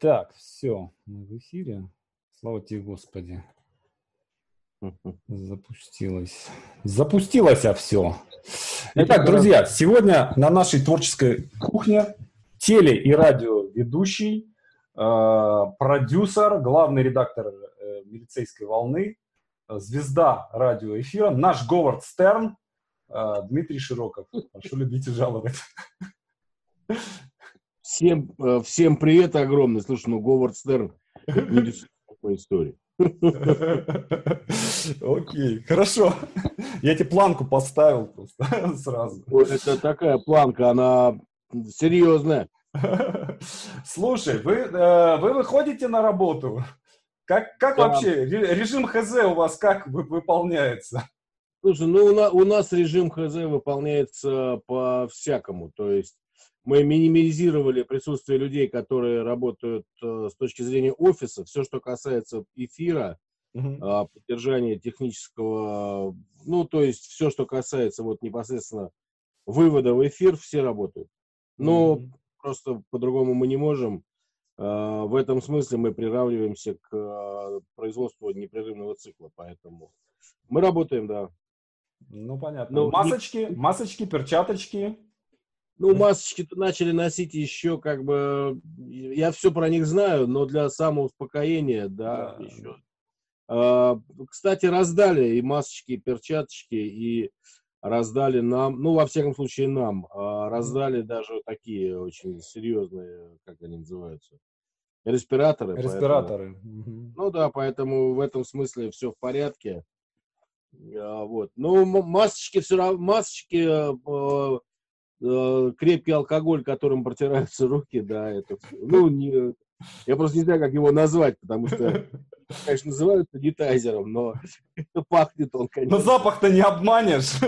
Так, все, мы в эфире. Слава тебе, Господи. Запустилось. Запустилось, а все. Итак, друзья, сегодня на нашей творческой кухне теле- и радиоведущий, э, продюсер, главный редактор э, милицейской волны, э, звезда радиоэфира, наш Говард Стерн, э, Дмитрий Широков. Прошу любить и жаловать. Всем, э, всем привет огромный. Слушай, ну Говард Стерн не такой истории. Окей, хорошо. Я тебе планку поставил просто сразу. Это такая планка, она серьезная. Слушай, вы, э, вы выходите на работу? Как, как Да. вообще? Ре- Режим ХЗ у вас как вы- выполняется? Слушай, ну у, на- у нас режим ХЗ выполняется по-всякому. То есть мы минимизировали присутствие людей, которые работают э, с точки зрения офиса. Все, что касается эфира, а, поддержания технического, ну, то есть все, что касается вот непосредственно вывода в эфир, все работают. Но Мгм. просто по-другому мы не можем. А, В этом смысле мы приравниваемся к а, производству непрерывного цикла, поэтому мы работаем, да. Ну, понятно. Не- масочки, масочки, перчаточки. Ну, масочки-то начали носить еще как бы, я все про них знаю, но для самоуспокоения, да, Да. еще. А, Кстати, раздали и масочки, и перчаточки, и раздали нам, ну, во всяком случае, нам, а, раздали даже такие очень серьезные, как они называются, респираторы. поэтому- Респираторы. Мгм. Ну да, поэтому в этом смысле все в порядке. А, Вот. Ну, м- масочки все равно, масочки, э, крепкий алкоголь, которым протираются руки, да, это, ну, не, я просто не знаю, как его назвать, потому что, конечно, называют санитайзером, но пахнет он, Но конечно. запах-то не обманешь.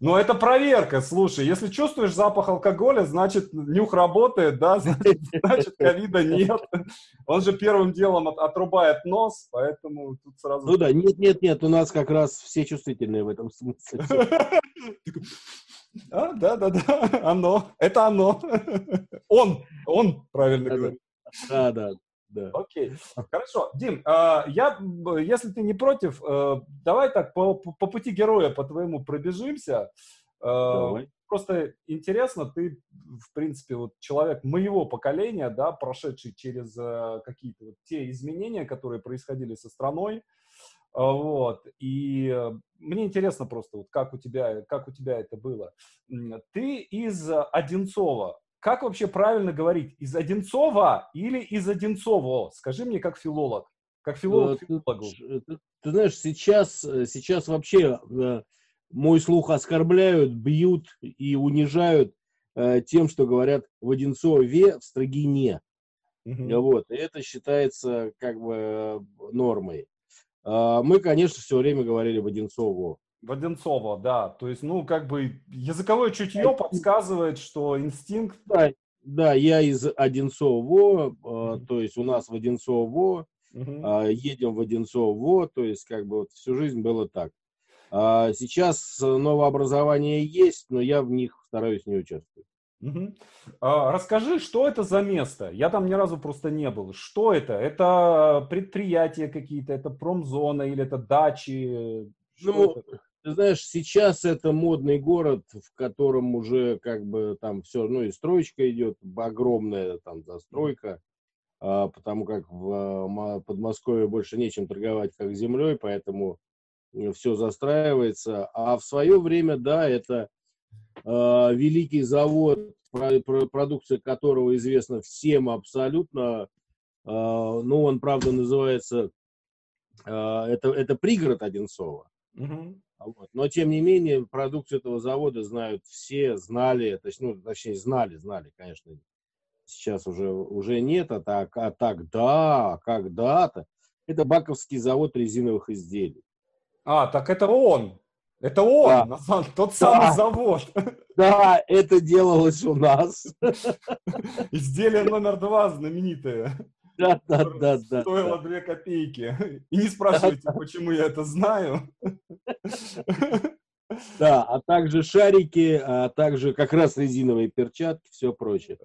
Но это проверка, слушай. Если чувствуешь запах алкоголя, значит, нюх работает, да, значит, ковида нет. Он же первым делом от- отрубает нос, поэтому тут сразу... Ну да, нет, нет, нет, у нас как раз все чувствительные в этом смысле. А, да, да, да, оно, это оно. Он, он, правильно говорю. Да, да, да. Окей, хорошо. Дим, а, я, если ты не против, э, давай так по, по- пути героя по твоему пробежимся. Э, Давай. Просто интересно, ты, в принципе, вот человек моего поколения, да, прошедший через э, какие-то вот те изменения, которые происходили со страной, вот, и э, мне интересно просто, вот как у тебя, как у тебя это было. Ты из э, Одинцова. Как вообще правильно говорить? Из Одинцова или из Одинцово? Скажи мне как филолог. Как филолог Э, филологу. Ты, ты- ты знаешь, сейчас, сейчас вообще э, мой слух оскорбляют, бьют и унижают э, тем, что говорят в Одинцове, в Строгине. Мгм. Вот. И это считается как бы нормой. А Мы, конечно, все время говорили в Одинцово. В Одинцово, да. То есть, ну, как бы языковое чутье подсказывает, что инстинкт... Да, да, я из Одинцово, Мгм. то есть у нас в Одинцово, а, едем в Одинцово, то есть как бы вот всю жизнь было так. А Сейчас новообразование есть, но я в них стараюсь не участвовать. Мгм. А, Расскажи, что это за место? Я там ни разу просто не был. Что это? Это предприятия какие-то, это промзона или это дачи? Что Ну, это? Ты знаешь, сейчас это модный город, в котором уже как бы там все, ну и строечка идет, огромная там застройка, а, потому как в Подмосковье больше нечем торговать как землей, поэтому все застраивается. А в свое время, да, это великий завод, про- про- продукция которого известна всем абсолютно. А, Ну, он, правда, называется, а, это, это пригород Одинцова. А Вот. Но, тем не менее, продукцию этого завода знают все, знали, то есть, ну, точнее, знали, знали, конечно. Сейчас уже, уже нет, а, так, а тогда, когда-то, это Баковский завод резиновых изделий. А, так это он. Это он, Да. на самом- тот самый Да. завод. Да, это делалось у нас. Изделие номер два знаменитое. Да, да, да, да. Стоило две копейки. И не спрашивайте, почему я это знаю. Да, а также шарики, а также как раз резиновые перчатки, все прочее.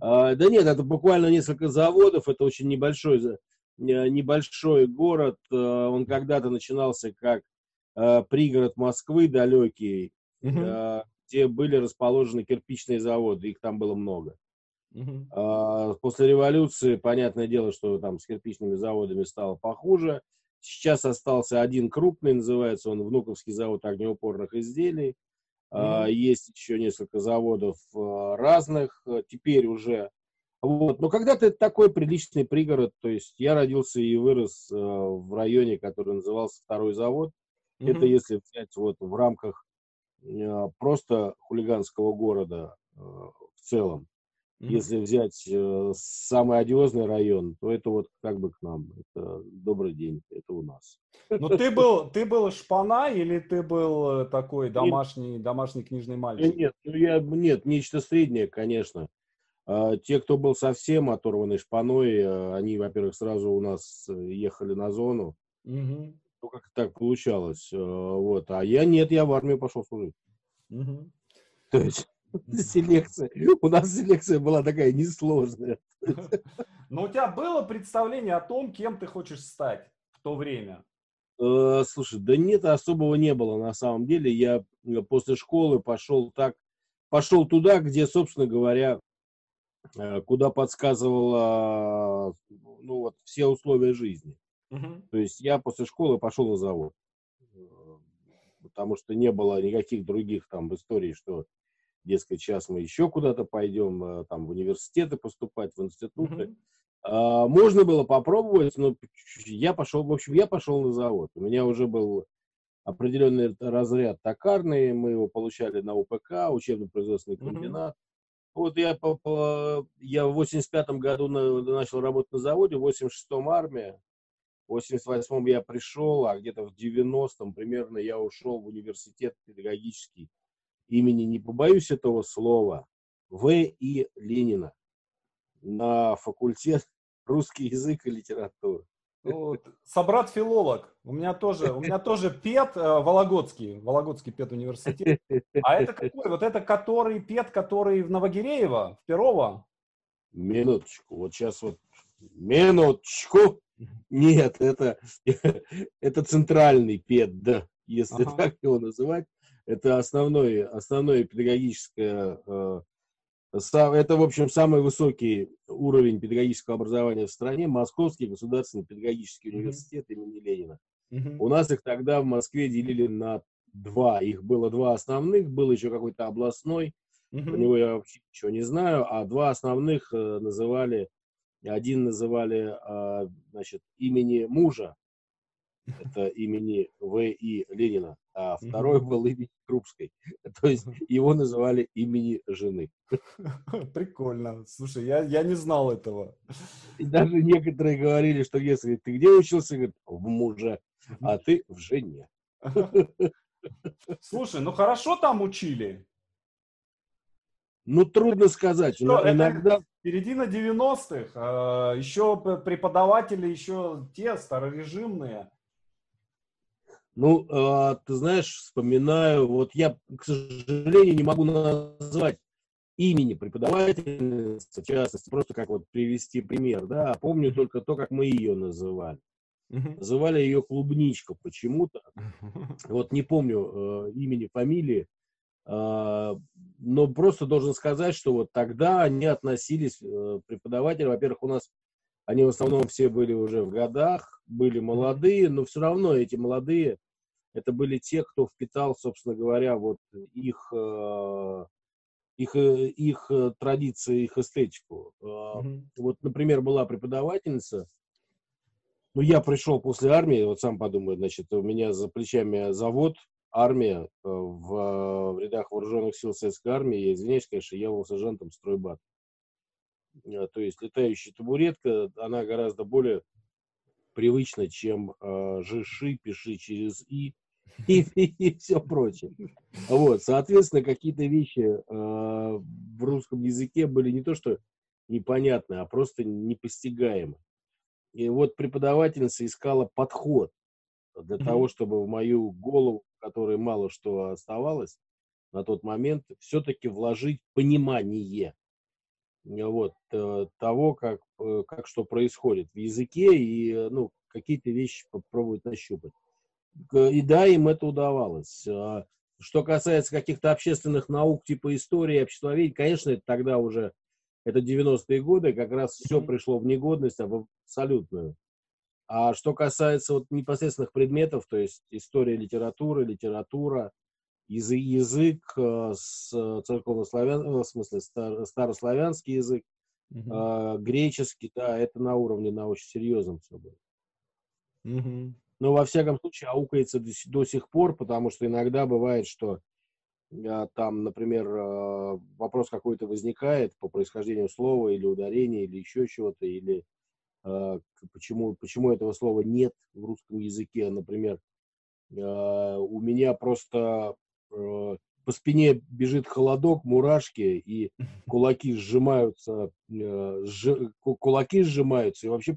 А, да нет, это буквально несколько заводов, это очень небольшой, небольшой город. А, он когда-то начинался как а, пригород Москвы далекий, а, где были расположены кирпичные заводы, их там было много. Uh-huh. После революции, понятное дело, что там с кирпичными заводами стало похуже. Сейчас остался один крупный, называется он Внуковский завод огнеупорных изделий. Mm-hmm. Есть еще несколько заводов а, разных, э, теперь уже. Вот. Но когда-то это такой приличный пригород, то есть я родился и вырос э, в районе, который назывался Второй завод. Mm-hmm. Это если взять вот в рамках э, просто хулиганского города в целом. Mm-hmm. Если взять э, самый одиозный район, то это вот как бы к нам. Это добрый день, это у нас. Ну ты был, ты был шпана или ты был э, такой домашний, нет. домашний книжный мальчик? Нет, ну я, нет, нечто среднее, конечно. А, те, кто был совсем оторванный шпаной, э, они, во-первых, сразу у нас э, ехали на зону. Угу. Ну, как так получалось. Вот. А я нет, я в армию пошел служить. Угу. То есть селекция. У нас селекция была такая несложная. Но у тебя было представление о том, кем ты хочешь стать в то время? Э, слушай, да нет, особого не было на самом деле. Я э, после школы пошел так, пошел туда, где, собственно говоря, э, куда подсказывало, ну вот, все условия жизни. Угу. То есть я после школы пошел на завод, потому что не было никаких других там историй, что дескать, сейчас мы еще куда-то пойдем, э, там, в университеты поступать, в институты. А, можно было попробовать, но я пошел, в общем, я пошел на завод. У меня уже был определенный разряд токарный, мы его получали на УПК, учебно-производственный комбинат. Вот я, я в 85 году начал работать на заводе, в 86-м армия, в 88-м я пришел, а где-то в 90-м примерно я ушел в университет педагогический имени, не побоюсь этого слова, В. И. Ленина на факультет русский язык и литература. Ну, собрат-филолог. У меня тоже, у меня тоже ПЕТ э, Вологодский, Вологодский ПЕТ университет. А это какой? Вот это который ПЕТ, который в Новогиреево, в Перово? Минуточку, вот сейчас вот, минуточку. Нет, это, это центральный ПЕТ, да, если ага. так его называть. Это основное, основное педагогическое, э, это, в общем, самый высокий уровень педагогического образования в стране, Московский государственный педагогический университет mm-hmm. имени Ленина. Mm-hmm. У нас их тогда в Москве делили на два. Их было два основных, был еще какой-то областной, mm-hmm. про него я вообще ничего не знаю, а два основных э, называли, один называли, а, значит, имени мужа, это имени В.И. Ленина, а второй был имени Крупской. То есть его называли имени жены. Прикольно. Слушай, я, я не знал этого. И даже некоторые говорили, что если ты где учился, говорит, в муже, а ты в жене. Слушай, ну хорошо там учили. Ну, трудно сказать. Что, иногда... Середина 90-х, а, еще преподаватели, еще те старорежимные. Ну, э, ты знаешь, вспоминаю, вот я, к сожалению, не могу назвать имени преподавательницы, в частности, просто как вот привести пример, да, а помню только то, как мы ее называли. Называли ее клубничка почему-то. Вот не помню э, имени, фамилии, э, но просто должен сказать, что вот тогда они относились, э, преподаватели, во-первых, у нас они в основном все были уже в годах, были молодые, но все равно эти молодые это были те, кто впитал, собственно говоря, вот их, э, их, э, их традиции, их эстетику. Mm-hmm. Вот, например, была преподавательница, ну, я пришел после армии, вот сам подумай, значит, у меня за плечами завод, армия в, в рядах вооруженных сил советской армии, я извиняюсь, конечно, я был сержантом стройбат. То есть летающая табуретка, она гораздо более привычно, чем э, жиши, пиши через и и, и, и все прочее. Вот, соответственно, какие-то вещи э, в русском языке были не то что непонятны, а просто непостигаемы. И вот преподавательница искала подход для mm-hmm. того, чтобы в мою голову которой мало что оставалось на тот момент, все-таки вложить понимание вот, э, того, как, э, как что происходит в языке, и ну, какие-то вещи попробовать нащупать. И да, им это удавалось. А что касается каких-то общественных наук типа истории, обществоведения, конечно, это тогда уже, это 90-е годы, как раз все пришло в негодность, а в абсолютную. А что касается вот непосредственных предметов, то есть история литературы, литература, язык, язык э, с церковнославян, в смысле старославянский язык, uh греческий, да, это на уровне, на очень серьезном все было. uh но во всяком случае аукается до, до сих пор, потому что иногда бывает, что а, там, например, а, вопрос какой-то возникает по происхождению слова или ударения, или еще чего-то, или почему, почему этого слова нет в русском языке, например, а, у меня просто а, по спине бежит холодок, мурашки, и кулаки сжимаются, а, сж, кулаки сжимаются, и вообще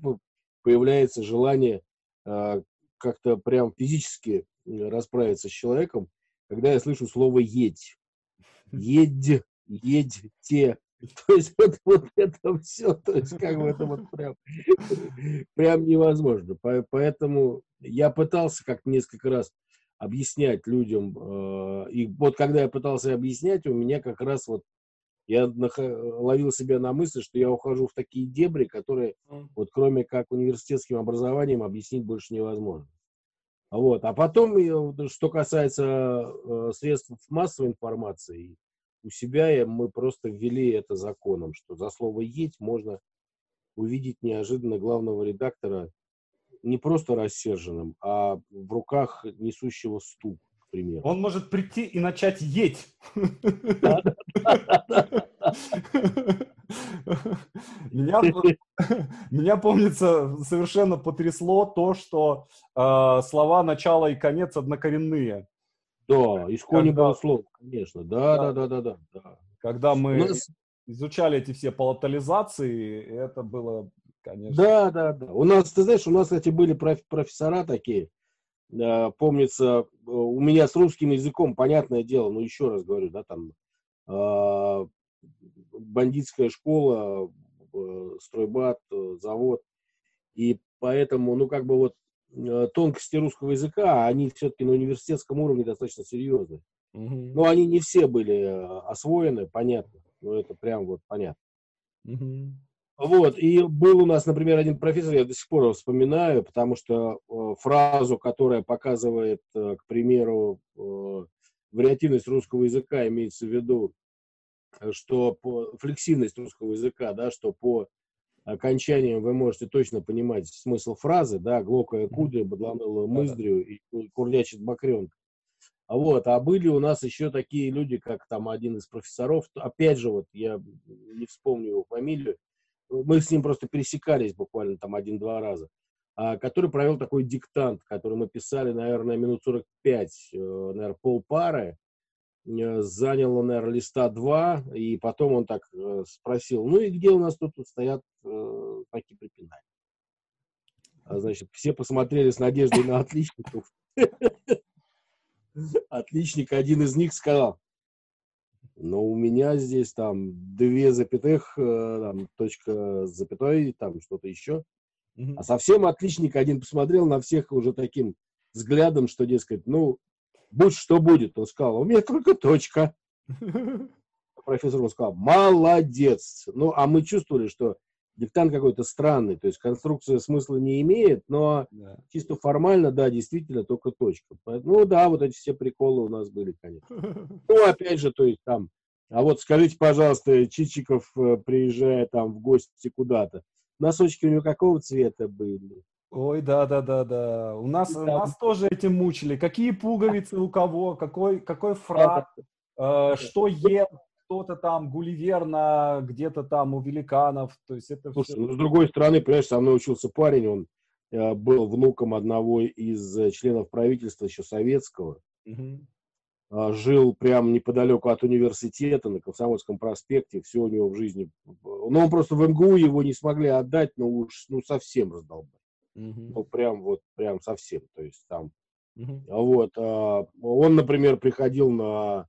появляется желание а, как-то прям физически расправиться с человеком, когда я слышу слово «едь». «Едь», «едьте». То есть вот, вот это все, то есть как бы это вот прям, прям невозможно. Поэтому я пытался как несколько раз объяснять людям, э, и вот когда я пытался объяснять, у меня как раз вот я ловил себя на мысли, что я ухожу в такие дебри, которые вот кроме как университетским образованием объяснить больше невозможно. Вот. А потом, что касается э, средств массовой информации, у себя мы просто ввели это законом, что за слово «еть» можно увидеть неожиданно главного редактора не просто рассерженным, а в руках несущего стул примеру. Он может прийти и начать есть. Меня, меня, помнится, совершенно потрясло то, что э, слова начало и конец однокоренные. Да, исконно было слово, конечно. Да, да, да, да, да. Когда мы нас... изучали эти все палатализации, это было, конечно... Да, да, да. У нас, ты знаешь, у нас, кстати, были профессора такие, Э, помнится, э, у меня с русским языком, понятное дело, но еще раз говорю, да, там э, бандитская школа, стройбат, завод, и поэтому, ну, как бы вот тонкости русского языка, они все-таки на университетском уровне достаточно серьезные. Угу. Но они не все были освоены, понятно. Ну, это прям вот понятно. Угу. Вот, и был у нас, например, один профессор, я до сих пор вспоминаю, потому что э, фразу, которая показывает, э, к примеру, э, вариативность русского языка, имеется в виду, что по, флексивность русского языка, да, что по окончаниям вы можете точно понимать смысл фразы, да, глокая кудри, бадланула мыздрю и курдячит бакренка. А вот, а были у нас еще такие люди, как там один из профессоров, опять же, вот я не вспомню его фамилию, мы с ним просто пересекались буквально там один-два раза, а, который провел такой диктант, который мы писали, наверное, минут 45, э, наверное, полпары, э, занял, наверное, листа два, и потом он так э, спросил, ну и где у нас тут стоят такие препинания? А, значит, все посмотрели с надеждой на отличников. Отличник, один из них сказал, но у меня здесь там две запятых, э, там, точка с запятой, там что-то еще. А совсем отличник один посмотрел на всех уже таким взглядом, что, дескать, ну, будь что будет. Он сказал, у меня только точка. Профессор сказал, молодец. Ну, а мы чувствовали, что диктант какой-то странный, то есть конструкция смысла не имеет, но да. чисто формально, да, действительно только точка. Ну да, вот эти все приколы у нас были, конечно. Ну, опять же, то есть там, а вот скажите, пожалуйста, Чичиков, э, приезжая там в гости куда-то, носочки у него какого цвета были? Ой, да, да, да, да. У нас, у нас тоже этим мучили. Какие пуговицы у кого, какой, какой фраг, э, что ел, кто-то там Гулливер на где-то там у великанов. То есть это Слушай, все... ну, с другой стороны, понимаешь, со мной учился парень, он э, был внуком одного из э, членов правительства еще советского. Угу. Э, жил прямо неподалеку от университета на Комсомольском проспекте. Все у него в жизни. Ну, он просто в МГУ его не смогли отдать, но уж ну, совсем раздолбать. Угу. Ну, прям вот, прям совсем. То есть там Угу. Вот. А, он, например, приходил на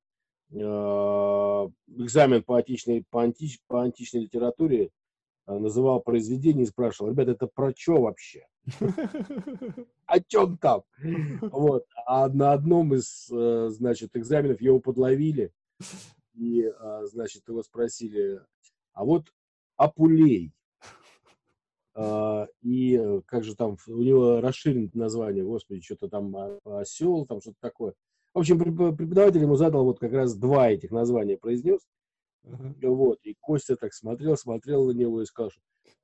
а, экзамен по античной, по, антич, по античной литературе, а, называл произведение и спрашивал, ребята, это про что вообще? О чем там? Вот. А на одном из, э, значит, экзаменов его подловили, и, значит, его спросили, а вот Апулей, и э, как же там, у него расширенное название, господи, что-то там осел, там что-то такое. В общем, преподаватель ему задал вот как раз два этих названия произнес. Uh-huh. Вот, и Костя так смотрел, смотрел на него и сказал,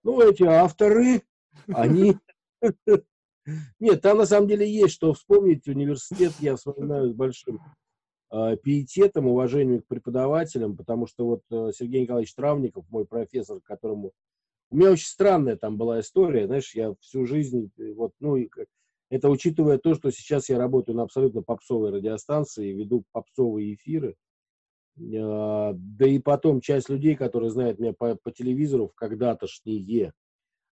ну, эти авторы, они... Нет, там на самом деле есть что вспомнить. Университет я вспоминаю с большим э, пиететом, уважением к преподавателям, потому что вот э, Сергей Николаевич Травников, мой профессор, которому... У меня очень странная там была история, знаешь, я всю жизнь, э, вот, ну, это учитывая то, что сейчас я работаю на абсолютно попсовой радиостанции, веду попсовые эфиры. А, да и потом часть людей, которые знают меня по, по телевизору когда-тошние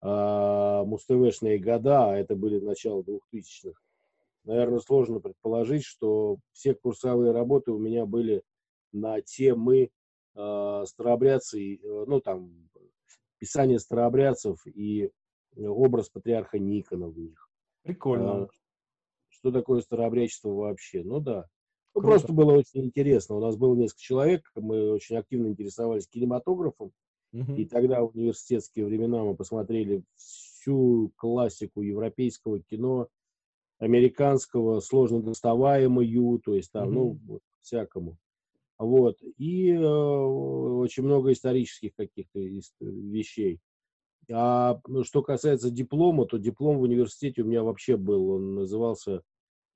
а, муз-ТВшные года, а это были начало 2000-х, наверное, сложно предположить, что все курсовые работы у меня были на темы э, старообрядцы, э, ну там, писание старообрядцев и образ патриарха Никона в них. Прикольно. А, что такое старообрядчество вообще? Ну да. Ну, просто было очень интересно. У нас было несколько человек, мы очень активно интересовались кинематографом. Угу. И тогда в университетские времена мы посмотрели всю классику европейского кино, американского, сложно доставаемую, то есть там, угу. ну, всякому. Вот. И э, очень много исторических каких-то вещей. А ну, что касается диплома, то диплом в университете у меня вообще был. Он назывался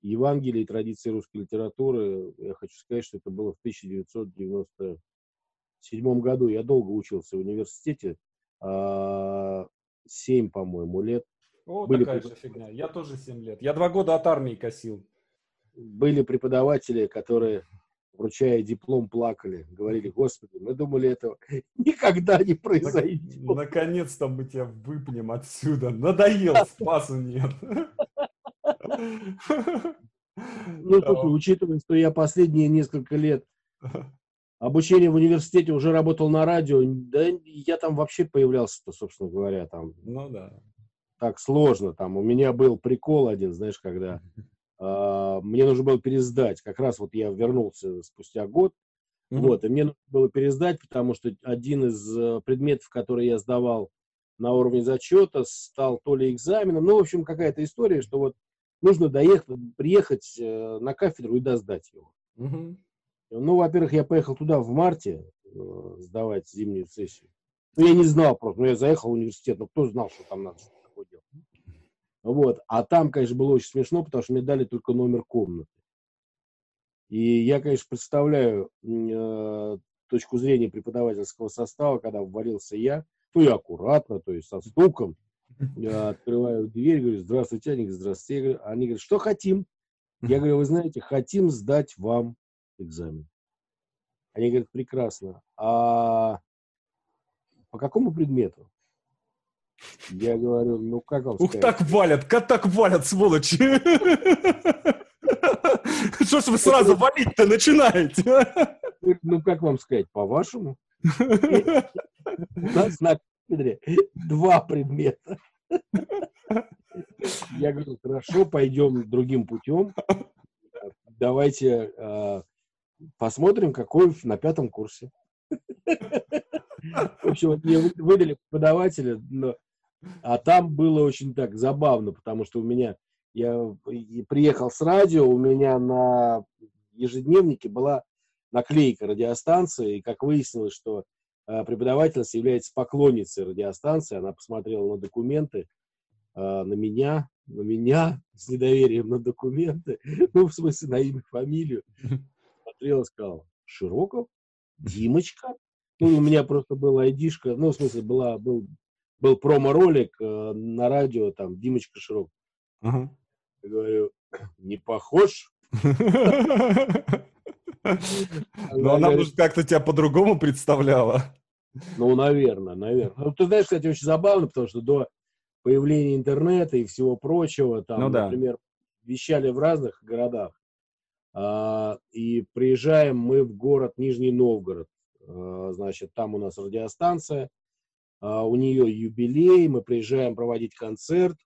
«Евангелие и традиции русской литературы». Я хочу сказать, что это было в 1997 году. Я долго учился в университете. А, семь, по-моему, лет. О, Были такая же фигня. Я тоже семь лет. Я два года от армии косил. Были преподаватели, которые вручая диплом, плакали. Говорили, господи, мы думали, этого никогда не произойдет. Наконец-то мы тебя выпнем отсюда. Надоел, спасу нет. Ну, слушай, учитывая, что я последние несколько лет обучение в университете уже работал на радио, да я там вообще появлялся-то, собственно говоря, там. Ну да. Так сложно там. У меня был прикол один, знаешь, когда мне нужно было пересдать. Как раз вот я вернулся спустя год, mm-hmm. вот, и мне нужно было пересдать, потому что один из э, предметов, который я сдавал на уровне зачета, стал то ли экзаменом, ну, в общем, какая-то история, что вот нужно доехать, приехать э, на кафедру и досдать его. Mm-hmm. Ну, во-первых, я поехал туда в марте э, сдавать зимнюю сессию. Ну, я не знал просто, ну, я заехал в университет, но кто знал, что там надо что такое делать. Вот. А там, конечно, было очень смешно, потому что мне дали только номер комнаты. И я, конечно, представляю э, точку зрения преподавательского состава, когда ввалился я, ну и аккуратно, то есть со стуком, я открываю дверь, говорю, здравствуйте, они говорят, здравствуйте. Они говорят, что хотим? Я говорю, вы знаете, хотим сдать вам экзамен. Они говорят, прекрасно. А по какому предмету? Я говорю, ну как вам Ух, так валят, как так валят, сволочи! Что ж вы сразу валить-то начинаете? Ну, как вам сказать, по-вашему? У нас на кафедре два предмета. Я говорю, хорошо, пойдем другим путем. Давайте э, посмотрим, какой на пятом курсе. В общем, мне выдали преподавателя, но а там было очень так забавно, потому что у меня, я приехал с радио, у меня на ежедневнике была наклейка радиостанции, и как выяснилось, что э, преподавательница является поклонницей радиостанции, она посмотрела на документы, э, на меня, на меня с недоверием на документы, ну, в смысле, на имя, фамилию, смотрела, сказала, Широков, Димочка, ну, у меня просто была айдишка, ну, в смысле, была, был был промо-ролик э, на радио, там, Димочка Широк. Ага. Я говорю, не похож? Но она, может, как-то тебя по-другому представляла. Ну, наверное, наверное. Ну, ты знаешь, кстати, очень забавно, потому что до появления интернета и всего прочего, там, ну, да. например, вещали в разных городах. А, и приезжаем мы в город Нижний Новгород. А, значит, там у нас радиостанция, у нее юбилей, мы приезжаем проводить концерт.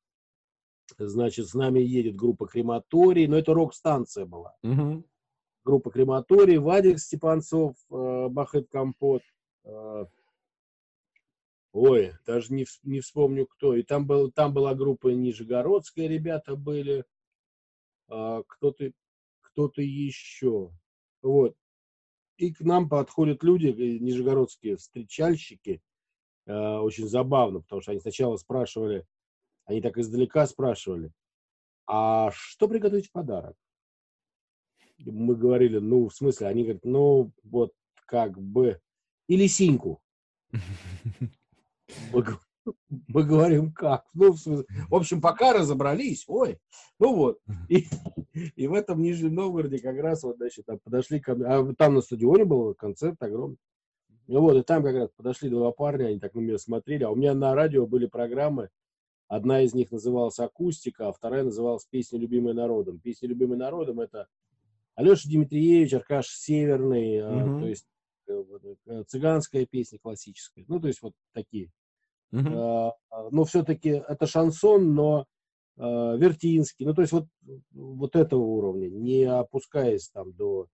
Значит, с нами едет группа Крематорий, но это рок-станция была. Мгм. Группа Крематорий, Вадик Степанцов, э, Бахет Компот. э, Ой, даже не, не вспомню кто. И там, был, там была группа Нижегородская, ребята были. а, кто-то, кто-то еще. Вот. И к нам подходят люди, э, нижегородские встречальщики. Э, Очень забавно, потому что они сначала спрашивали, они так издалека спрашивали, а что приготовить в подарок? И Мы говорили, ну, в смысле, они говорят, ну, вот как бы, или синьку. Мы, говорим, как? Ну, в, смысле, в общем, пока разобрались, ой, ну вот. И, и в этом Нижнем Новгороде как раз вот, значит, там подошли ко мне, а там на стадионе был концерт огромный. Ну вот, и там как раз подошли два парня, они так на меня смотрели, а у меня на радио были программы, одна из них называлась «Акустика», а вторая называлась «Песня, любимая народом». «Песня, любимая народом» — это Алеша Дмитриевич, Аркаш Северный, э, Мгм. то есть э, э, цыганская песня классическая, ну, то есть вот такие. Мгм. Э, но все-таки это шансон, но э, вертинский, ну, то есть вот, вот этого уровня, не опускаясь там до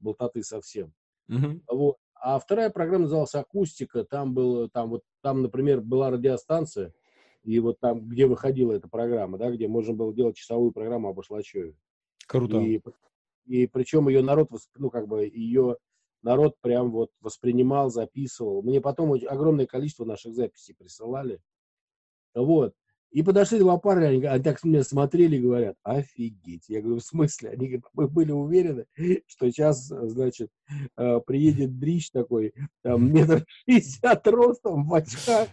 болтоты совсем. Мгм. Вот. А вторая программа называлась «Акустика». Там, был, там, вот, там, например, была радиостанция, и вот там, где выходила эта программа, да, где можно было делать часовую программу об Ашлачеве. Круто. И, и причем ее народ, ну, как бы, ее народ прям вот воспринимал, записывал. Мне потом огромное количество наших записей присылали. Вот. И подошли два парня, они, они так меня смотрели и говорят, офигеть. Я говорю, в смысле? Они говорят, мы были уверены, что сейчас, значит, э, приедет дрищ такой, там, метр шестьдесят ростом, в очках.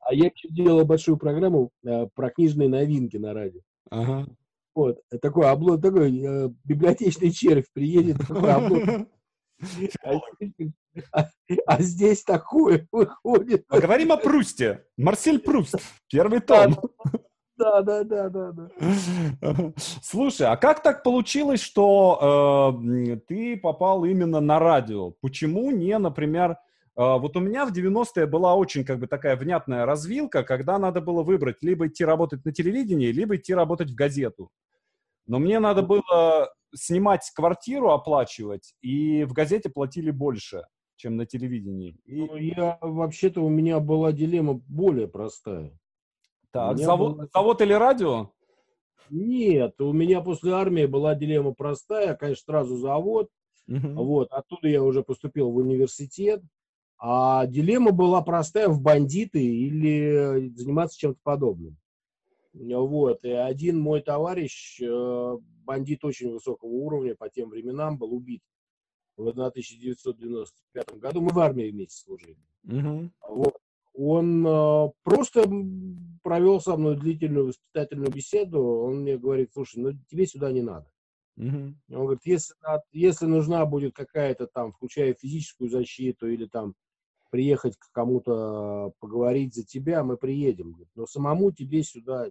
А я еще делал большую программу э, про книжные новинки на радио. Ага. Вот, такой облом, такой э, библиотечный червь приедет, такой облом. А здесь- а- а здесь такое выходит. Поговорим о Прусте. Марсель Пруст. Первый том. Да, да, да, да, да. Слушай, а как так получилось, что э, ты попал именно на радио? Почему не, например, э, вот у меня в 90-е была очень как бы такая внятная развилка, когда надо было выбрать либо идти работать на телевидении, либо идти работать в газету. Но мне надо было снимать квартиру, оплачивать, и в газете платили больше, чем на телевидении. И, Ну, я, вообще-то, у меня была дилемма более простая. так, завод, было- завод или радио? Нет, у меня после армии была дилемма простая, конечно, сразу завод, Мгм. вот, оттуда я уже поступил в университет, а дилемма была простая в бандиты или заниматься чем-то подобным. Вот, и один мой товарищ, э, бандит очень высокого уровня по тем временам, был убит в 1995 году. Мы в армии вместе служили. Мгм. Вот. Он э, просто провел со мной длительную воспитательную беседу. Он мне говорит, слушай, ну тебе сюда не надо. Мгм. Он говорит, если, если нужна будет какая-то там, включая физическую защиту или там приехать к кому-то поговорить за тебя, мы приедем. Но самому тебе сюда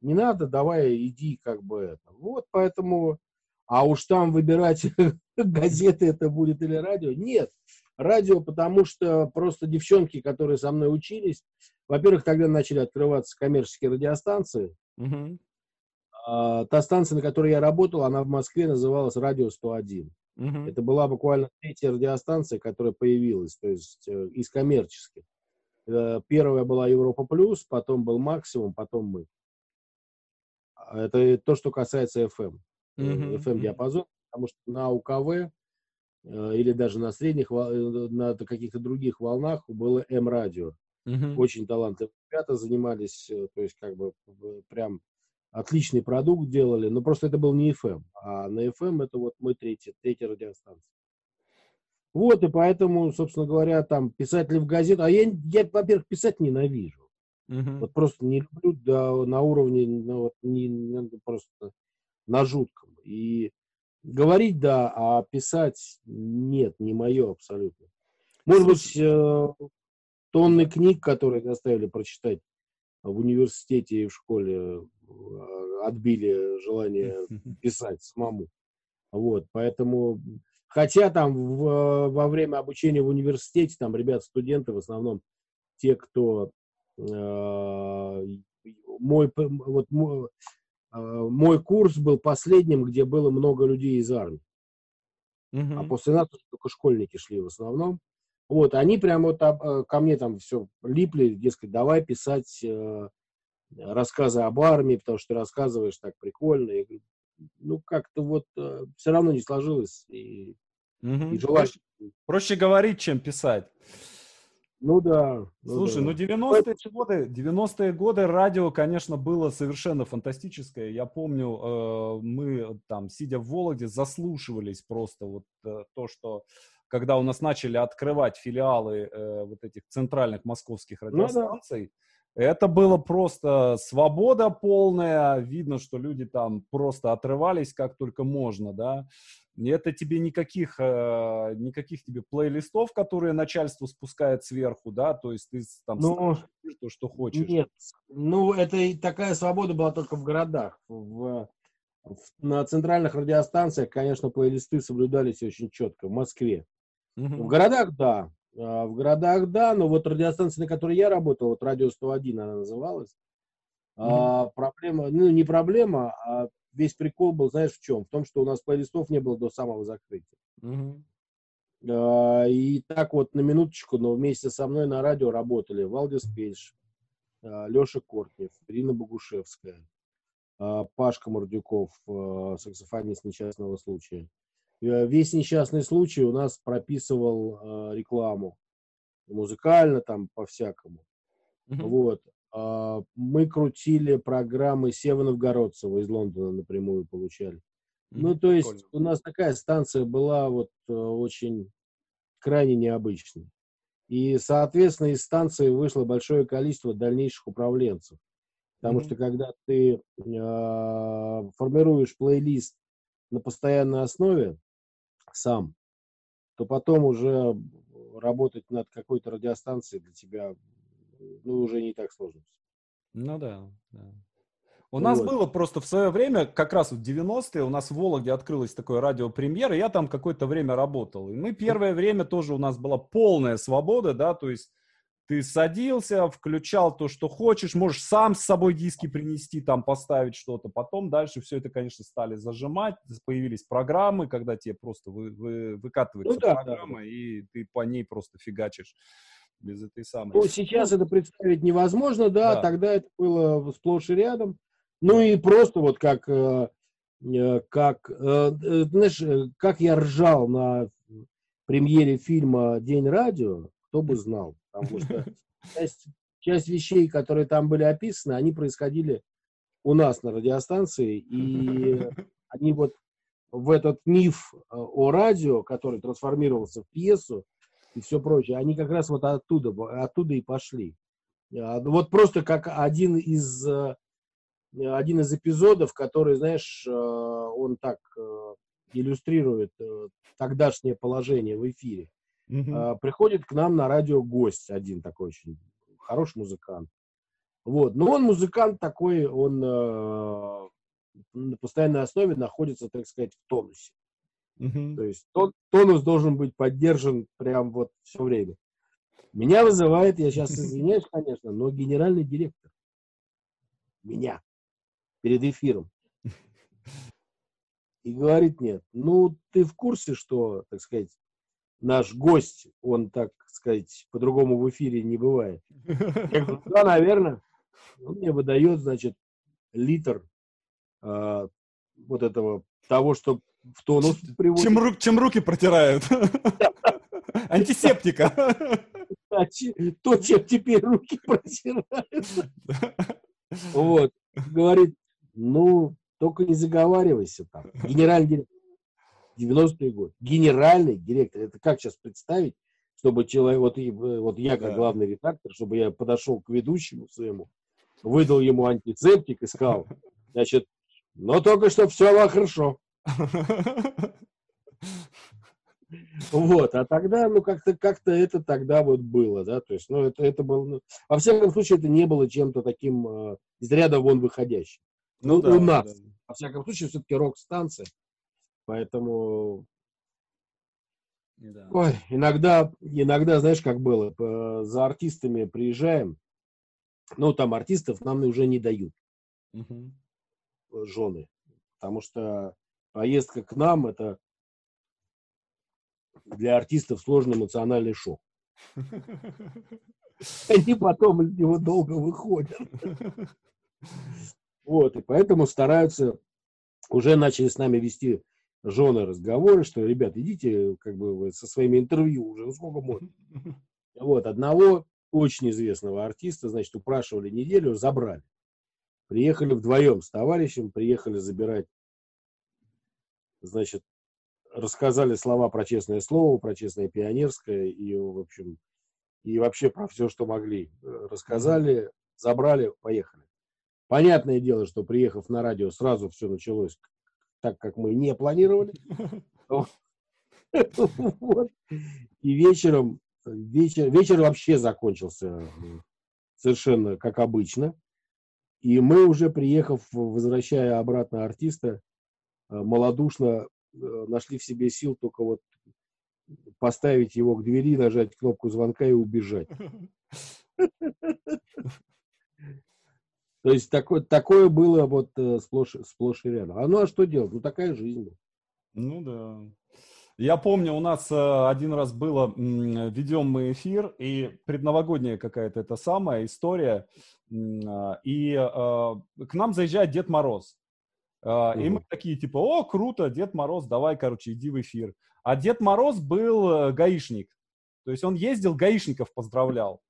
не надо, давай иди как бы это. Вот поэтому, а уж там выбирать газеты это будет или радио, нет. Радио, потому что просто девчонки, которые со мной учились, во-первых, тогда начали открываться коммерческие радиостанции, Мгм. а, та станция, на которой я работал, она в Москве называлась «Радио 101». Мгм. Это была буквально третья радиостанция, которая появилась, то есть э, из коммерческих. Э, Первая была Европа Плюс, потом был Максимум, потом мы. А Это то, что касается FM. Мгм. FM диапазон, потому что на УКВ э, или даже на средних, э, на каких-то других волнах было М-радио. Мгм. Очень талантливые ребята занимались, э, то есть как бы прям отличный продукт делали, но просто это был не FM, а на FM это вот мы третья, третья радиостанция. Вот, и поэтому, собственно говоря, там писатели в газету, а я, я во-первых, писать ненавижу. Мгм. Вот просто не люблю да, на уровне, ну, вот, не, ну, просто на жутком. И говорить, да, а писать нет, не мое абсолютно. Может быть, э, тонны книг, которые заставили прочитать в университете и в школе, э, отбили желание писать самому. Вот, поэтому, хотя там в, во время обучения в университете, там ребят, студенты в основном те, кто мой, вот, мой, э, мой курс был последним, где было много людей из армии. Uh-huh. А после нас только школьники шли в основном. Вот, они прямо вот а, ко мне там все липли, дескать, давай писать э, рассказы об армии, потому что ты рассказываешь так прикольно. И, ну, как-то вот э, все равно не сложилось. И, угу. и проще, проще говорить, чем писать. Ну да. Ну Слушай, да. ну 90-е годы, 90-е годы радио, конечно, было совершенно фантастическое. Я помню, э, мы там, сидя в Вологде, заслушивались просто вот э, то, что когда у нас начали открывать филиалы э, вот этих центральных московских радиостанций, ну, да. это было просто свобода полная. Видно, что люди там просто отрывались как только можно, да. И это тебе никаких, э, никаких тебе плейлистов, которые начальство спускает сверху, да, то есть ты там ну, то, что хочешь. Нет, ну это и такая свобода была только в городах. В, в, на центральных радиостанциях, конечно, плейлисты соблюдались очень четко. В Москве. Угу. В городах, да. А, в городах, да, но вот радиостанция, на которой я работал, вот радио 101 она называлась, угу. а, проблема, ну не проблема, а весь прикол был, знаешь, в чем? В том, что у нас плейлистов не было до самого закрытия. А, и так вот на минуточку, но вместе со мной на радио работали Валдис Пельш, а, Леша Кортнев, Ирина Богушевская, а, Пашка Мордюков, саксофонист несчастного случая. Весь несчастный случай у нас прописывал рекламу. Музыкально там по-всякому. Угу. Вот. А, мы крутили программы Сева Новгородцева из Лондона напрямую получали. Ну, то есть Прикольно. у нас такая станция была вот э, очень крайне необычной. И, соответственно, из станции вышло большое количество дальнейших управленцев. Потому mm-hmm. что когда ты э, формируешь плейлист на постоянной основе сам, то потом уже работать над какой-то радиостанцией для тебя ну, уже не так сложно. Ну да, да. У вот. нас было просто в свое время, как раз в 90-е, у нас в Вологде открылось такое радио «Премьер», и я там какое-то время работал. И мы первое время тоже у нас была полная свобода, да, то есть ты садился, включал то, что хочешь, можешь сам с собой диски принести, там поставить что-то. Потом дальше все это, конечно, стали зажимать, появились программы, когда тебе просто вы, вы, выкатывается ну, да, программа, да. и ты по ней просто фигачишь без этой самой. Ну, сейчас это представить невозможно, да, да. тогда это было сплошь и рядом. Ну и просто вот как, э, э, как, э, знаешь, как я ржал на премьере фильма «День радио», кто бы знал, потому что часть, часть вещей, которые там были описаны, они происходили у нас на радиостанции, и они вот в этот миф о радио, который трансформировался в пьесу, и все прочее, они как раз вот оттуда, оттуда и пошли. А, ну, вот просто как один из, э, один из эпизодов, который, знаешь, э, он так э, иллюстрирует тогдашнее положение в эфире. Mm-hmm. Приходит к нам на радио гость один такой очень хороший музыкант. Вот. Но он музыкант такой, он на постоянной основе находится, так сказать, в тонусе. Угу. То есть тон, тонус должен быть поддержан прям вот все время. Меня вызывает, я сейчас извиняюсь, конечно, но генеральный директор. Меня. Перед эфиром. И говорит нет. Ну, ты в курсе, что, так сказать, наш гость, он, так сказать, по-другому в эфире не бывает. Я говорю, да, наверное. Он мне выдает, значит, литр э, вот этого того, что в тонус приводит. Чем, ру, чем руки протирают. Антисептика. То, чем теперь руки протирают. Вот. Говорит, ну, только не заговаривайся там. Генеральный директор. 90-й год. Генеральный директор. Это как сейчас представить, чтобы человек, вот, вот я как главный редактор, чтобы я подошел к ведущему своему, выдал ему антисептик и сказал, значит, но только что все было хорошо. Вот, а тогда, ну, как-то как это тогда вот было, да, то есть, ну, это, это было, ну, во всяком случае, это не было чем-то таким э, из ряда вон выходящим. Ну, ну да, у нас. Да. Во всяком случае, все-таки рок-станция. Поэтому да. Ой, иногда, иногда, знаешь, как было, за артистами приезжаем, ну, там артистов нам уже не дают, угу. жены, потому что поездка к нам это для артистов сложный эмоциональный шок. Они потом из него долго выходят. Вот, и поэтому стараются, уже начали с нами вести жены разговоры, что, ребят, идите как бы вы со своими интервью уже, ну сколько можно. Вот, одного очень известного артиста, значит, упрашивали неделю, забрали. Приехали вдвоем с товарищем, приехали забирать, значит, рассказали слова про честное слово, про честное пионерское и, в общем, и вообще про все, что могли. Рассказали, забрали, поехали. Понятное дело, что приехав на радио, сразу все началось так, как мы не планировали. И вечером, вечер, вечер вообще закончился совершенно как обычно. И мы уже, приехав, возвращая обратно артиста, малодушно э, нашли в себе сил только вот поставить его к двери, нажать кнопку звонка и убежать. То есть такое, такое было вот э, сплошь, сплошь и рядом. А ну а что делать? Ну такая жизнь. Ну да. Я помню, у нас э, один раз было, ведем мы эфир, и предновогодняя какая-то это самая история, и э, к нам заезжает Дед Мороз. Uh, И мы такие, типа, о, круто, Дед Мороз, давай, короче, иди в эфир. А Дед Мороз был гаишник. То есть он ездил, гаишников поздравлял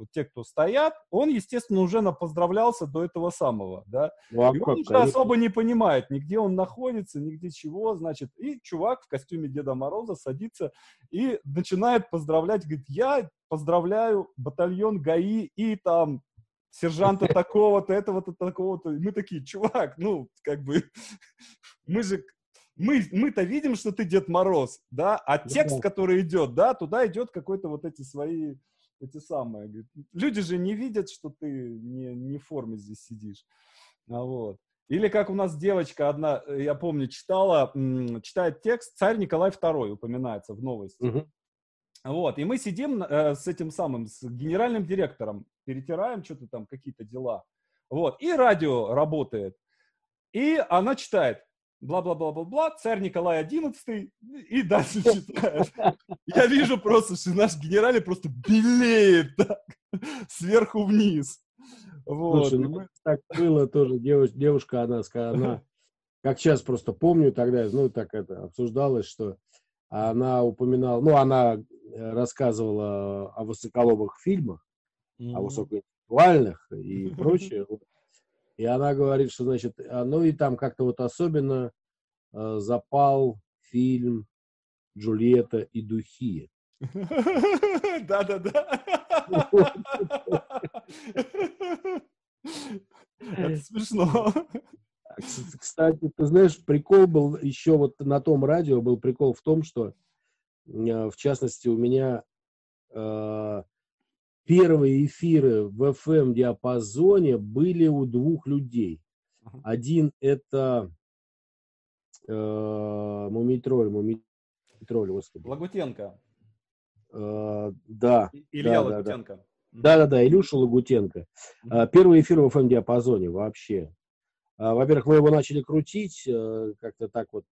вот те, кто стоят, он, естественно, уже поздравлялся до этого самого, да. Ну, а и он уже особо не понимает, нигде он находится, нигде чего, значит. И чувак в костюме Деда Мороза садится и начинает поздравлять, говорит, я поздравляю батальон ГАИ и там сержанта такого-то, этого-то, такого-то. Мы такие, чувак, ну, как бы, мы же мы, мы-то видим, что ты Дед Мороз, да, а текст, который идет, да, туда идет какой-то вот эти свои эти самые. Говорит, люди же не видят, что ты не, не в форме здесь сидишь. А вот. Или как у нас девочка одна, э, я помню, читала, читает текст, царь Николай II упоминается в новости. Угу. Вот, и мы сидим э, с этим самым, с генеральным директором, перетираем что-то там, какие-то дела. Вот, и радио работает. И она читает, бла-бла-бла-бла-бла, царь Николай XI, и дальше читает. Я вижу просто, что наш генераль просто белеет так, сверху вниз. Вот. Слушай, ну, так было тоже, девушка, девушка она, она, как сейчас просто помню тогда, ну, так это обсуждалось, что она упоминала, ну, она э, рассказывала о высоколобых фильмах, mm-hmm. о высокоинтеллектуальных и прочее. И она говорит, что, значит, а, ну и там как-то вот особенно э, запал фильм «Джульетта и духи». Да-да-да. Это смешно. Кстати, ты знаешь, прикол был еще вот на том радио, был прикол в том, что, в частности, у меня э, первые эфиры в FM-диапазоне были у двух людей. Один это э, Мумитроль, Мумитроль, господи. Лагутенко. Э, да. Илья да, Лагутенко. Да, да, да, Илюша Лагутенко. Mm-hmm. Первый эфир в FM-диапазоне вообще. А, во-первых, мы его начали крутить э, как-то так вот.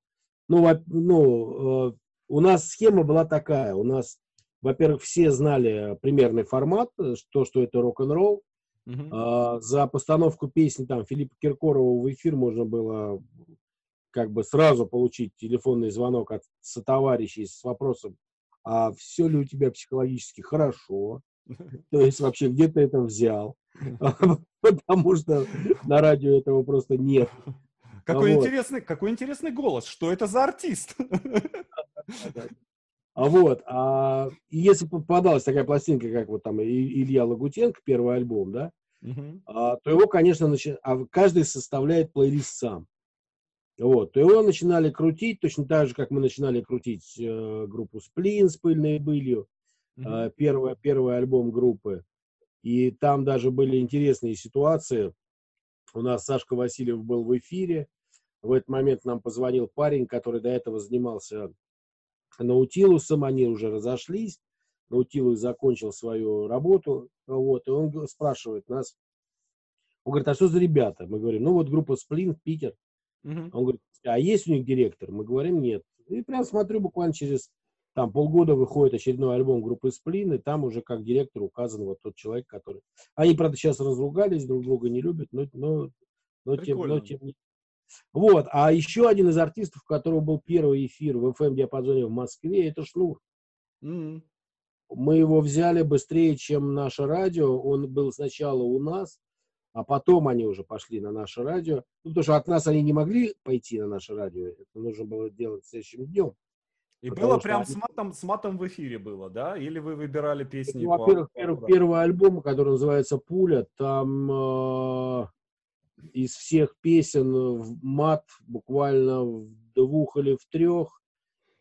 Ну, ну, э, у нас схема была такая. У нас во-первых, все знали примерный формат, э, то, что это рок-н-ролл. Uh-huh. А, за постановку песни там Филиппа Киркорова в эфир можно было как бы сразу получить телефонный звонок от сотоварищей с вопросом, а все ли у тебя психологически хорошо? То есть вообще где ты это взял? Потому что на радио этого просто нет. Какой, вот. интересный, какой интересный голос. Что это за артист? А вот, а если попадалась такая пластинка, как вот там Илья Лагутенко, первый альбом, да, uh-huh. а, то его, конечно, начи... а каждый составляет плейлист сам. Вот, то его начинали крутить, точно так же, как мы начинали крутить э, группу Сплин с пыльной былью, uh-huh. э, первый, первый альбом группы. И там даже были интересные ситуации. у нас Сашка Васильев был в эфире. В этот момент нам позвонил парень, который до этого занимался Наутилусом. Они уже разошлись. Наутилус закончил свою работу. Вот, и он спрашивает нас, он говорит, а что за ребята? Мы говорим, ну вот группа Сплин, Питер. Uh-huh. Он говорит, а есть у них директор? Мы говорим, нет. И прям смотрю, буквально через там полгода выходит очередной альбом группы Сплин, и там уже как директор указан вот тот человек, который... Они, правда, сейчас разругались, друг друга не любят, но, но, но, тем, но тем вот. А еще один из артистов, у которого был первый эфир в FM-диапазоне в Москве, это Шнур. Mm-hmm. Мы его взяли быстрее, чем наше радио. Он был сначала у нас, а потом они уже пошли на наше радио. Ну, потому что от нас они не могли пойти на наше радио. Это нужно было делать следующим днем. И было прям они... с, матом, с матом в эфире было, да? Или вы выбирали песни? Ну, во-первых, по... первый, первый альбом, который называется «Пуля», там э, из всех песен в мат буквально в двух или в трех,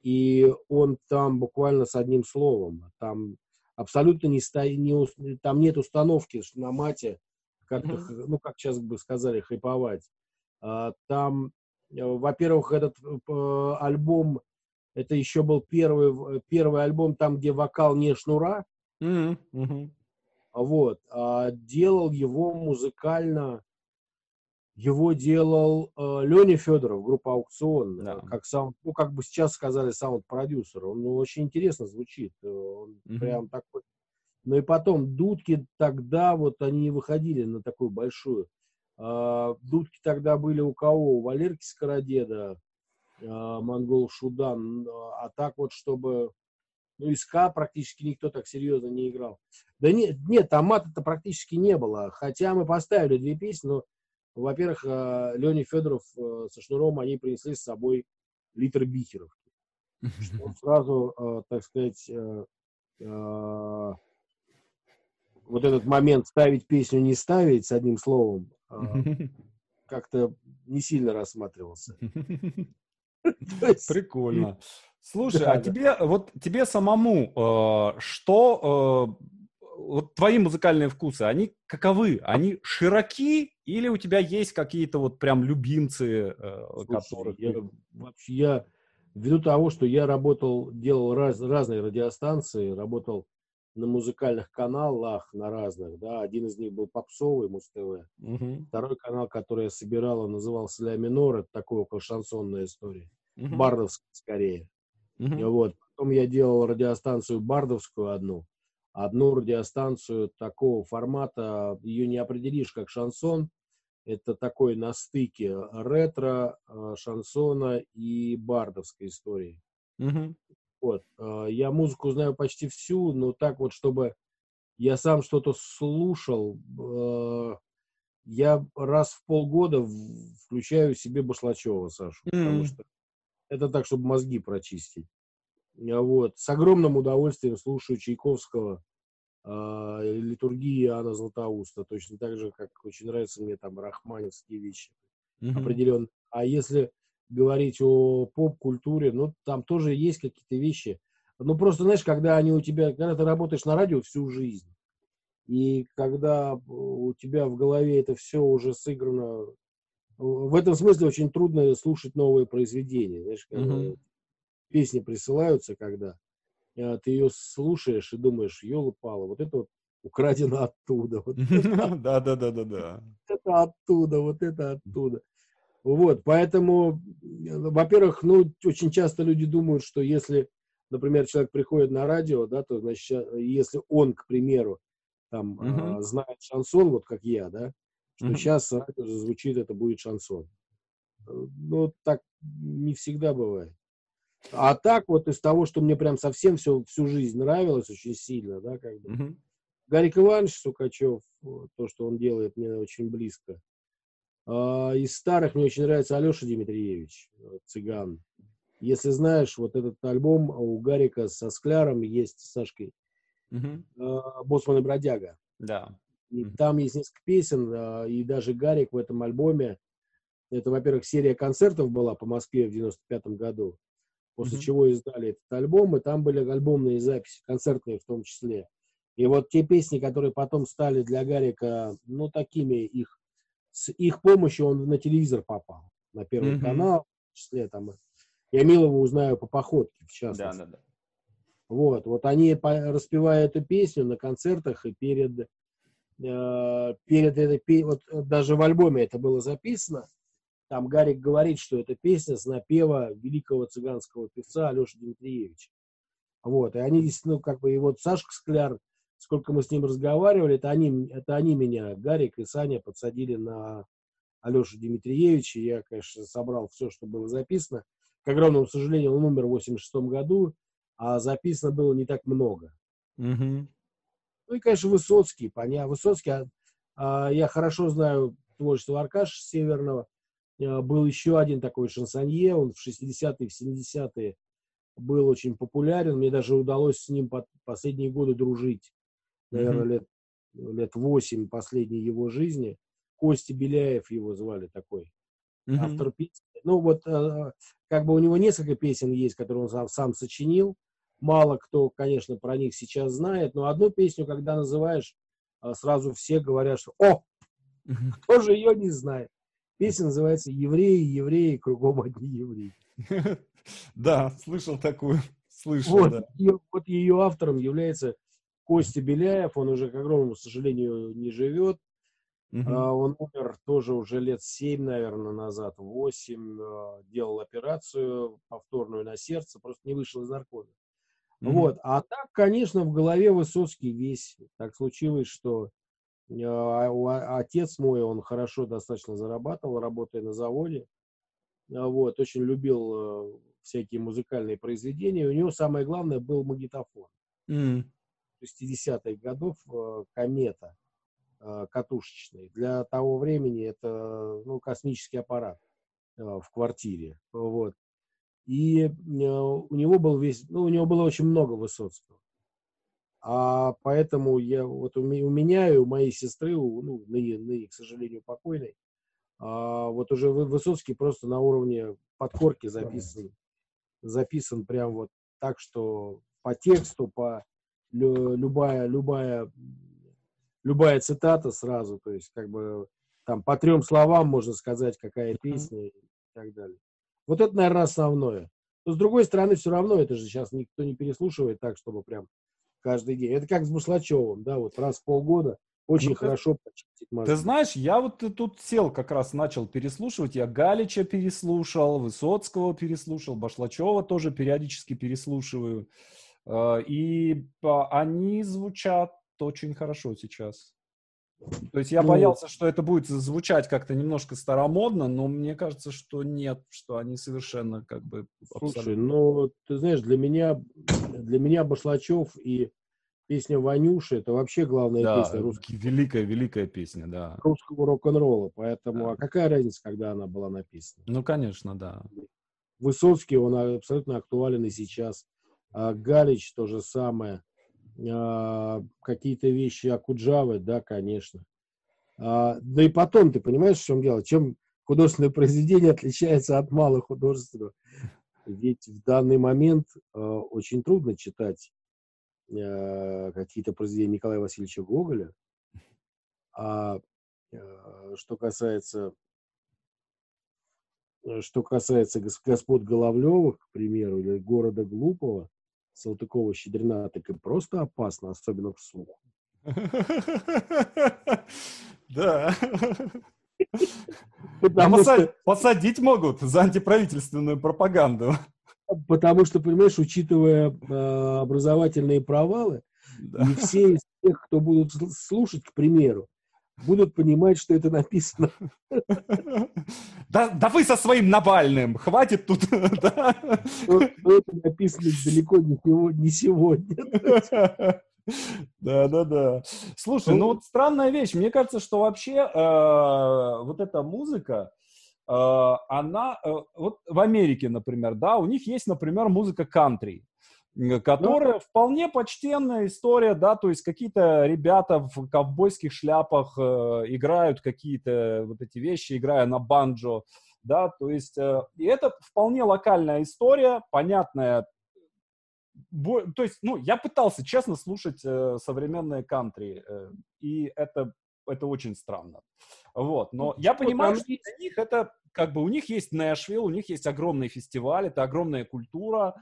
и он там буквально с одним словом. Там абсолютно не, сто... не там нет установки на мате, как-то, mm-hmm. ну, как сейчас бы сказали, хайповать. А, там, э, во-первых, этот э, альбом это еще был первый, первый альбом, там, где вокал не шнура. Mm-hmm. Вот. А делал его музыкально, его делал э, Леня Федоров, группа «Аукцион», да. как саунд, ну, как бы сейчас сказали, саунд-продюсер. Он ну, очень интересно звучит. Э, он mm-hmm. прям такой. Ну и потом, дудки тогда, вот они не выходили на такую большую. Э, дудки тогда были у кого? У Валерки Скородеда, а, монгол Шудан. А так вот, чтобы... Ну, из К практически никто так серьезно не играл. Да нет, нет, там мата-то практически не было. Хотя мы поставили две песни, но, во-первых, а, Леня Федоров э, со Шнуром, они принесли с собой литр бихеровки. Что сразу, э, так сказать, э, вот этот момент ставить песню, не ставить, с одним словом, как-то не сильно рассматривался. Прикольно. Слушай, а тебе вот тебе самому э, что э, вот твои музыкальные вкусы, они каковы? Они широки или у тебя есть какие-то вот прям любимцы, э, которые я, вообще я ввиду того, что я работал, делал раз, разные радиостанции, работал на музыкальных каналах, на разных, да, один из них был попсовый Муз-ТВ, угу. второй канал, который я собирал, назывался Ля Минор, это такая около шансонная история угу. бардовская скорее. Угу. Вот. Потом я делал радиостанцию бардовскую одну, одну радиостанцию такого формата, ее не определишь как шансон, это такой на стыке ретро, э, шансона и бардовской истории. Угу. Вот. Э, я музыку знаю почти всю, но так вот, чтобы я сам что-то слушал, э, я раз в полгода включаю себе Башлачева, Сашу, mm. потому что это так, чтобы мозги прочистить. А вот. С огромным удовольствием слушаю Чайковского, э, литургии Иоанна Златоуста, точно так же, как очень нравятся мне там рахманинские вещи mm-hmm. определенно. А если говорить о поп-культуре, ну, там тоже есть какие-то вещи. Ну, просто, знаешь, когда они у тебя, когда ты работаешь на радио всю жизнь, и когда у тебя в голове это все уже сыграно в этом смысле очень трудно слушать новые произведения. Знаешь, когда uh-huh. Песни присылаются, когда а, ты ее слушаешь и думаешь, елы-палы, вот это вот украдено оттуда. Да, да, да, да, да. Это оттуда, вот это оттуда. Вот, поэтому, во-первых, ну, очень часто люди думают, что если, например, человек приходит на радио, да, то, значит, если он, к примеру, там, uh-huh. знает шансон, вот как я, да, что mm-hmm. сейчас звучит, это будет шансон. Э, ну, так не всегда бывает. А так вот из того, что мне прям совсем все, всю жизнь нравилось очень сильно, да, как бы. Mm-hmm. Гарик Иванович Сукачев, то, что он делает, мне очень близко. А, из старых мне очень нравится Алеша Дмитриевич, цыган. Если знаешь, вот этот альбом у Гарика со Скляром есть, с Сашкой, mm-hmm. Боцман и Бродяга. Да. И mm-hmm. там есть несколько песен, а, и даже Гарик в этом альбоме. Это, во-первых, серия концертов была по Москве в 95 году, после mm-hmm. чего издали этот альбом, и там были альбомные записи, концертные в том числе. И вот те песни, которые потом стали для Гарика, ну, такими их с их помощью он на телевизор попал, на Первый Мгм. канал, в числе там. Я Милова узнаю по походке, в частности. Да, да, да. Вот, вот они, по- распевая эту песню на концертах и перед, э, перед этой, вот даже в альбоме это было записано, там Гарик говорит, что это песня с напева великого цыганского певца Алеши Дмитриевича. Вот, и они, действительно, ну, как бы, и вот Сашка Скляр, сколько мы с ним разговаривали, это они, это они меня, Гарик и Саня, подсадили на Алешу Дмитриевича. Я, конечно, собрал все, что было записано. К огромному сожалению, он умер в 86 году, а записано было не так много. Мгм. Ну и, конечно, Высоцкий, понятно. Высоцкий, а, а, я хорошо знаю творчество Аркаша Северного. А, был еще один такой шансонье, он в 60-е, в 70-е был очень популярен. Мне даже удалось с ним под последние годы дружить. Наверное, Мгм. лет, лет 8 последней его жизни. Костя Беляев его звали такой Мгм. автор песни. Ну вот, э, как бы у него несколько песен есть, которые он сам, сам сочинил. Мало кто, конечно, про них сейчас знает, но одну песню, когда называешь, э, сразу все говорят, что «О, кто же ее не знает?» Песня называется «Евреи, евреи, кругом одни евреи». Да, слышал такую. Слышал, Вот, да. ее, вот ее автором является Костя Беляев, он уже, к огромному сожалению, не живет. Мгм. А, Он умер тоже уже лет 7, наверное, назад, 8. а, Делал операцию повторную на сердце, просто не вышел из наркоза. Мгм. Вот. А так, конечно, в голове Высоцкий весь. Так случилось, что отец мой, он хорошо достаточно зарабатывал, работая на заводе. А, Вот. Очень любил э, всякие музыкальные произведения. У него самое главное был магнитофон. М. 60-х годов э, комета э, катушечный. Для того времени это ну, космический аппарат э, в квартире. Вот. И э, у него был весь, ну, у него было очень много Высоцкого. А поэтому я, вот у, у меня и у моей сестры, у, ну, ныне, ныне, к сожалению, покойной, а, вот уже Вы- Высоцкий просто на уровне подкорки записан, записан прям вот так, что по тексту, по лю- любая, любая, любая цитата сразу, то есть как бы там по трем словам можно сказать, какая песня и так далее. Вот это, наверное, основное. Но с другой стороны, все равно это же сейчас никто не переслушивает так, чтобы прям каждый день. Это как с Бушлачевым, да, вот раз в полгода очень Ну, ты- хорошо почистить мозги. Ты знаешь, я вот тут сел, как раз начал переслушивать. Я Галича переслушал, Высоцкого переслушал, Башлачева тоже периодически переслушиваю. Э, И а, они звучат очень хорошо сейчас. То есть я Ну, боялся, что это будет звучать как-то немножко старомодно, но мне кажется, что нет, что они совершенно как бы Слушай, абсолютно- ну, ты знаешь, для меня, для меня Башлачев и песня Ванюши это вообще главная да, песня русского, великая, великая песня, да. русского рок-н-ролла. Поэтому, Да. а какая разница, когда она была написана? Ну, конечно, да. Высоцкий, он абсолютно актуален и сейчас. А Галич то же самое. А, какие-то вещи Акуджавы, да, конечно. А, да и потом, ты понимаешь, в чем дело? Чем художественное произведение отличается от малохудожественного? Ведь в данный момент э, очень трудно читать э, какие-то произведения Николая Васильевича Гоголя. А э, что касается э, что касается гос- господ Головлевых, к примеру, или города Глупого, Салтыкова-Щедрина, так и просто опасно, особенно вслух. Да. Посадить могут за антиправительственную пропаганду. Потому что, понимаешь, учитывая э, образовательные провалы, Да. не все из тех, кто будут сл- слушать, к примеру, будут понимать, что это написано. Да, да вы со своим Навальным, хватит тут. да. что что это написано далеко не не сегодня. Да, да, да. Слушай, ну вот странная вещь. Мне кажется, что вообще э, вот эта музыка, она э, вот в Америке, например, да, у них есть, например, музыка кантри, которая вполне почтенная история, да, то есть какие-то ребята в ковбойских шляпах э, играют какие-то вот эти вещи, играя на банджо, да, то есть э, и это вполне локальная история, понятная. То есть, ну, я пытался честно слушать э, современные кантри, э, и это это очень странно. Вот, но я понимаю, что для них это, как бы, у них есть Нэшвилл, у них есть огромный фестиваль, это огромная культура,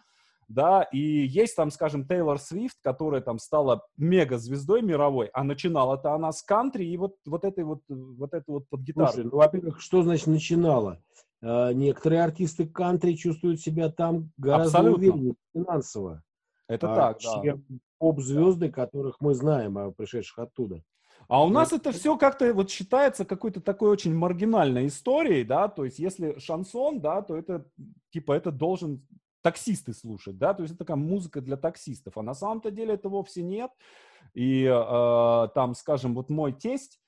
да, и есть там, скажем, Тейлор Свифт, которая там стала мега-звездой мировой, а начинала-то она с кантри и вот, вот этой вот, вот этой вот под гитару. Слушай, ну, во-первых, что значит начинала? А, некоторые артисты кантри чувствуют себя там гораздо Абсолютно. увереннее финансово. Это а, так, чем да. поп-звезды, которых мы знаем, а пришедших оттуда. А у нас это все как-то вот считается какой-то такой очень маргинальной историей, да, то есть если шансон, да, то это типа это должен таксисты слушать, да, то есть это такая музыка для таксистов, а на самом-то деле это вовсе нет. И э, там, скажем, вот мой тесть,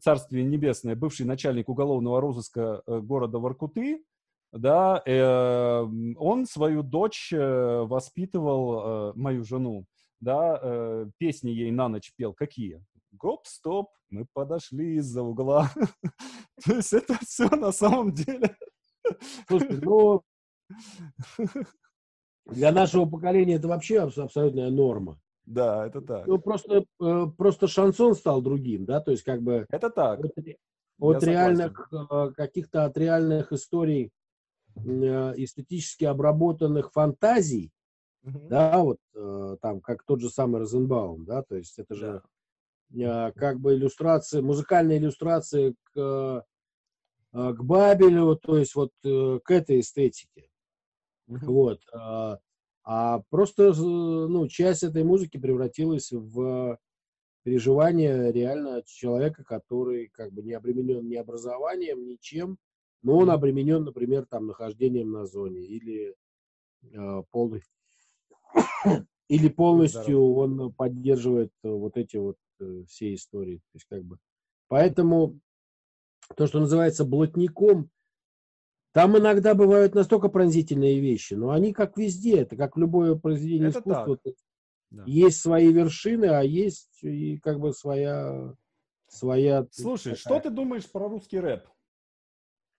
Царствие Небесное, бывший начальник уголовного розыска э, города Воркуты, да, э, он свою дочь э, воспитывал, э, мою жену, да, э, песни ей на ночь пел. Какие? Гоп-стоп, мы подошли из-за угла. То есть это все на самом деле. Слушай, ну, для нашего поколения это вообще абсолютная норма. Да, это так. Ну, просто, э, просто шансон стал другим, да, то есть как бы... Это так. От, от реальных, э, каких-то от реальных историй э, эстетически обработанных фантазий, угу. да, вот там, как тот же самый Розенбаум, да, то есть это же. Как бы иллюстрации, музыкальные иллюстрации к, к Бабелю, то есть вот к этой эстетике. Вот. А, а просто, ну, часть этой музыки превратилась в переживание реально человека, который как бы не обременен ни образованием, ничем, но он обременен, например, там, нахождением на зоне или э, полный или полностью он поддерживает вот эти вот э, все истории. То есть как бы поэтому то, что называется блатником, там иногда бывают настолько пронзительные вещи, но они как везде, это как любое произведение это искусства. Да. Есть свои вершины, а есть и как бы своя... своя Слушай, такая... что ты думаешь про русский рэп?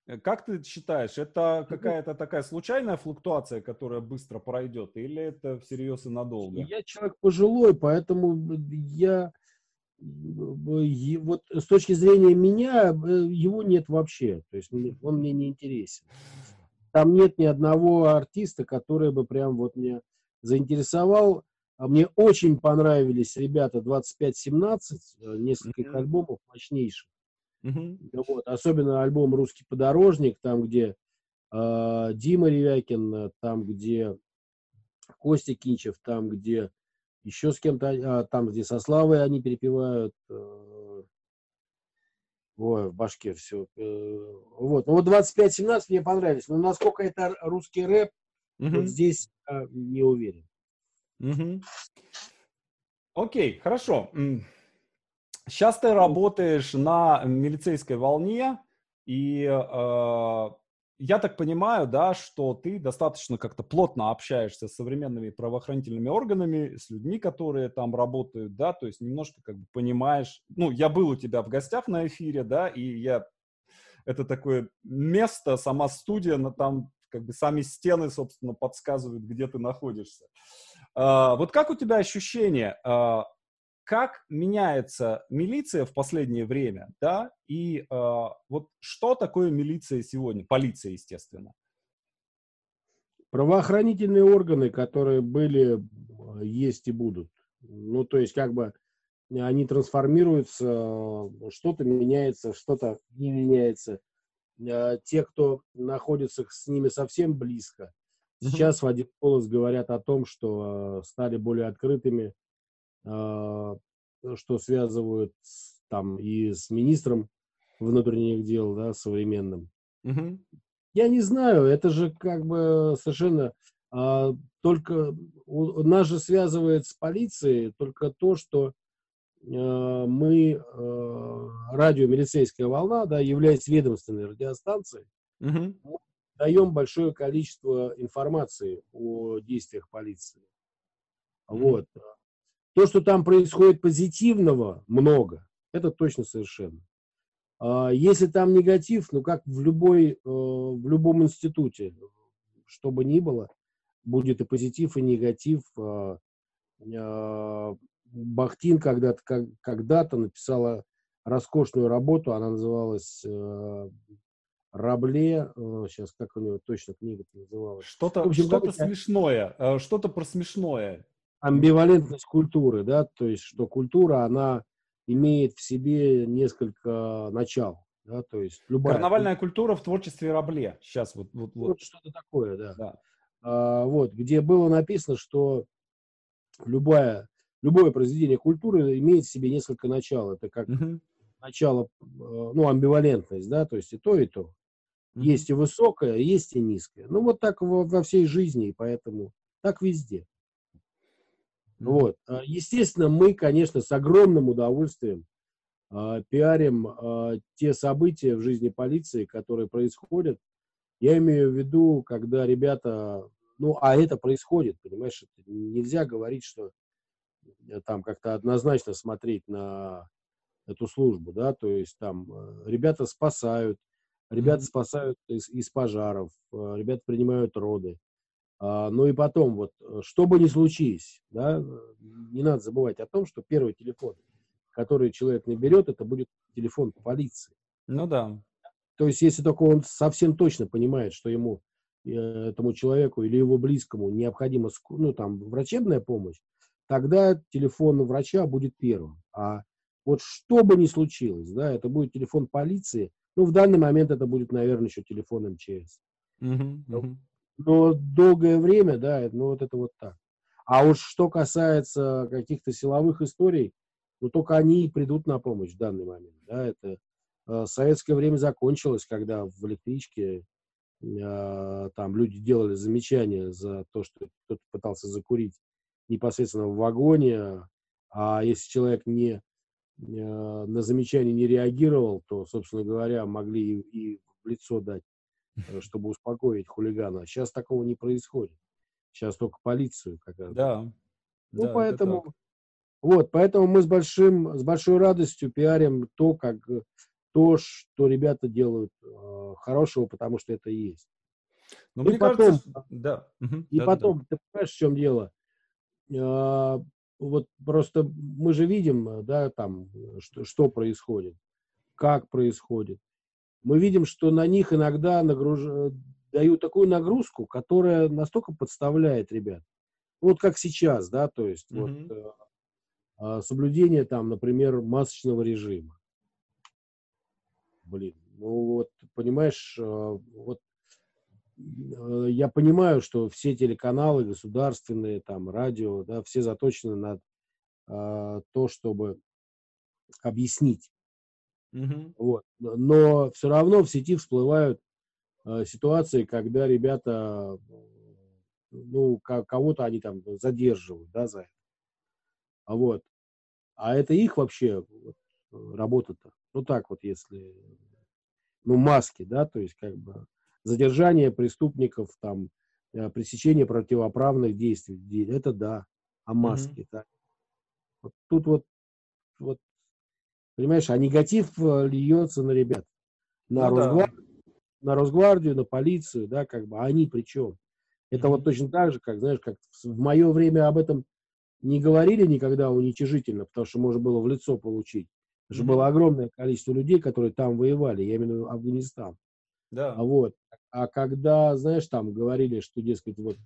Э, как ты считаешь, это какая-то такая случайная флуктуация, которая быстро пройдет, или это всерьез и надолго? Я человек пожилой, поэтому я вот с точки зрения меня, его нет вообще. То есть он мне не интересен. Там нет ни одного артиста, который бы прям вот меня заинтересовал. А мне очень понравились ребята 2517, э, несколько mm-hmm. альбомов мощнейших. Mm-hmm. Вот, особенно альбом «Русский подорожник», там, где э, Дима Ревякин, там, где Костя Кинчев, там, где еще с кем-то, а, там, где со Славой они перепевают. Э, ой, в башке все. Э, вот. Ну вот 25-17 мне понравились. Но насколько это русский рэп, угу. вот здесь а, не уверен. Угу. Окей, хорошо. Сейчас ты работаешь на милицейской волне, и э, я так понимаю, да, что ты достаточно как-то плотно общаешься с современными правоохранительными органами, с людьми, которые там работают, да, то есть немножко как бы понимаешь, ну, я был у тебя в гостях на эфире, да, и я, это такое место, сама студия, но там как бы сами стены, собственно, подсказывают, где ты находишься. А, вот как у тебя ощущение? Как меняется милиция в последнее время, да, и э, вот что такое милиция сегодня, полиция, естественно. Правоохранительные органы, которые были, есть и будут. Ну, то есть, как бы, они трансформируются, что-то меняется, что-то не меняется. А, те, кто находится с ними совсем близко, сейчас в один голос говорят о том, что стали более открытыми, что связывают там и с министром внутренних дел, да, современным. Угу. Я не знаю, это же как бы совершенно а, только у, нас же связывает с полицией только то, что а, мы а, радио «Милицейская волна», да, являясь ведомственной радиостанцией, угу. даем большое количество информации о действиях полиции. Угу. Вот. То, что там происходит позитивного, много. Это точно совершенно. А если там негатив, ну как в, любой, э, в любом институте, что бы ни было, будет и позитив, и негатив. А, а, Бахтин когда-то когда написала роскошную работу, она называлась э, Рабле, сейчас э, как у него точно книга называлась. Что-то что смешное, э, что-то про смешное. Амбивалентность культуры, да, то есть что культура, она имеет в себе несколько начал, да, то есть любая... Карнавальная культура в творчестве Рабле, сейчас вот... Вот, вот. вот что-то такое, да. да. А, вот, где было написано, что любая, любое произведение культуры имеет в себе несколько начал. Это как угу. начало, э, ну, амбивалентность, да, то есть и то, и то. Угу. Есть и высокое, есть и низкое. Ну, вот так во, во всей жизни, и поэтому так везде. Угу. Вот. А, естественно, мы, конечно, с огромным удовольствием э, пиарим э, те события в жизни полиции, которые происходят. Я имею в виду, когда ребята ну, а это происходит, понимаешь, нельзя говорить, что э, там как-то однозначно смотреть на эту службу, да, то есть там э, ребята спасают, ребята спасают из, из пожаров, э, ребята принимают роды. А, ну и потом, вот, что бы ни случилось, да, не надо забывать о том, что первый телефон, который человек наберет, это будет телефон полиции. Ну да. То есть, если только он совсем точно понимает, что ему Э, этому человеку или его близкому необходима ну, там, врачебная помощь, тогда телефон врача будет первым. А вот что бы ни случилось, да, это будет телефон полиции, ну, в данный момент это будет, наверное, еще телефон МЧС. Uh-huh, uh-huh. Но, долгое время, да, ну, вот это вот так. А уж что касается каких-то силовых историй, ну, только они и придут на помощь в данный момент, да, это э, советское время закончилось, когда в электричке а, там люди делали замечания за то, что кто-то пытался закурить непосредственно в вагоне, а если человек не а, на замечание не реагировал, то, собственно говоря, могли и, и в лицо дать, э, чтобы успокоить хулигана. Сейчас такого не происходит. Сейчас только полицию как раз. Да. Ну, да, поэтому, вот, поэтому мы с большим, с большой радостью пиарим то, как то, что ребята делают э, хорошего, потому что это и есть. Но и мне потом, кажется, да. И да, потом, да, да. ты понимаешь, в чем дело? Э, вот просто мы же видим, да, там, что, что происходит, как происходит. Мы видим, что на них иногда нагруж... дают такую нагрузку, которая настолько подставляет ребят. Вот как сейчас, да, то есть mm-hmm. вот, э, соблюдение там, например, масочного режима блин, ну вот, понимаешь, э, вот э, я понимаю, что все телеканалы государственные, там, радио, да, все заточены на а, то, чтобы объяснить. Mm-hmm. Вот. Но все равно в сети всплывают а, ситуации, когда ребята, ну, кого-то они там задерживают, да, за это. А вот. А это их вообще вот, работа-то. Ну так вот, если, ну маски, да, то есть как бы задержание преступников, там, э, пресечение противоправных действий, это да, а маски, mm-hmm. да. Вот тут вот, вот, понимаешь, а негатив э, льется на ребят, на, ну, Росгвардию, да. на Росгвардию, на полицию, да, как бы, а они при чем? Это mm-hmm. вот точно так же, как, знаешь, как в мое время об этом не говорили никогда уничижительно, потому что можно было в лицо получить. Это же было огромное количество людей, которые там воевали, я имею в виду Афганистан. Да. А вот, а когда, знаешь, там говорили, что, дескать, вот,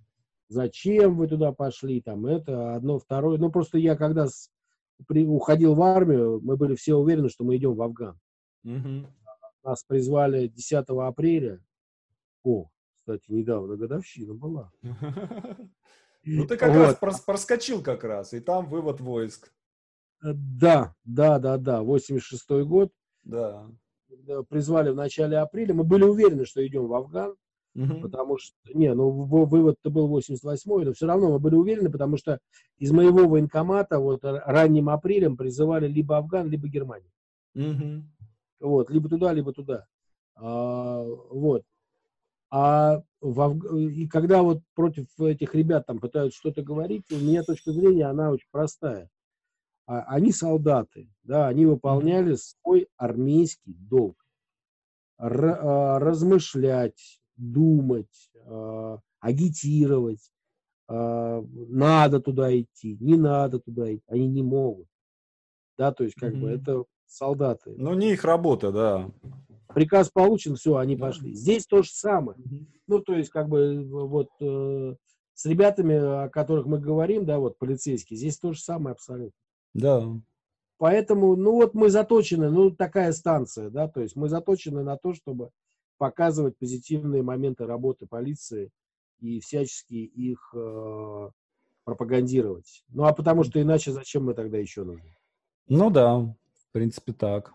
зачем вы туда пошли, там, это, одно, второе. Ну, просто я, когда с, при, уходил в армию, мы были все уверены, что мы идем в Афган. Угу. Нас призвали 10 апреля. О, кстати, недавно годовщина была. Ну, ты как раз проскочил как раз, и там вывод войск. Э, да, да, да, да, 86 год. Да. Призвали в начале апреля. Мы были уверены, что идем в Афган, угу. потому что, не, ну вывод-то был 88-й, но все равно мы были уверены, потому что из моего военкомата вот ранним апрелем призывали либо Афган, либо Германию. Угу. Вот, либо туда, либо туда. А, вот. А в Аф... и когда вот против этих ребят там пытаются что-то говорить, у меня точка зрения, она очень простая. А, они солдаты, да, они выполняли свой армейский долг. Р, а, размышлять, думать, а, агитировать, надо туда идти, не надо туда идти, они не могут. Да, то есть как mm-hmm. бы это солдаты. Ну, не их работа, да. Приказ получен, все, они пошли. Здесь то же самое. Ну, то есть, как бы, вот э, с ребятами, о которых мы говорим, да, вот полицейские, здесь то же самое абсолютно. Да. Поэтому, ну вот мы заточены, ну такая станция, да, то есть мы заточены на то, чтобы показывать позитивные моменты работы полиции и всячески их э, пропагандировать. Ну а потому что иначе зачем мы тогда еще нужны? Ну да, в принципе так.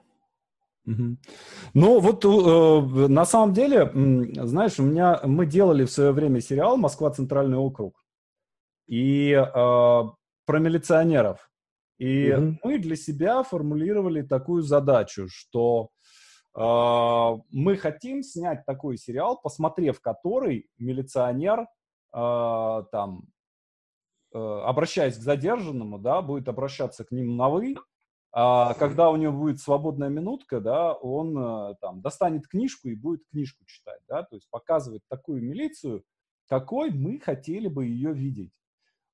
Угу. Ну вот э, на самом деле, знаешь, у меня мы делали в свое время сериал "Москва Центральный округ" и э, про милиционеров. И угу. мы для себя формулировали такую задачу, что мы хотим снять такой сериал, посмотрев который милиционер э, там э, обращаясь к задержанному, да, будет обращаться к ним на вы, а когда у него будет свободная минутка, да, он э, там достанет книжку и будет книжку читать, да, то есть показывать такую милицию, какой мы хотели бы ее видеть.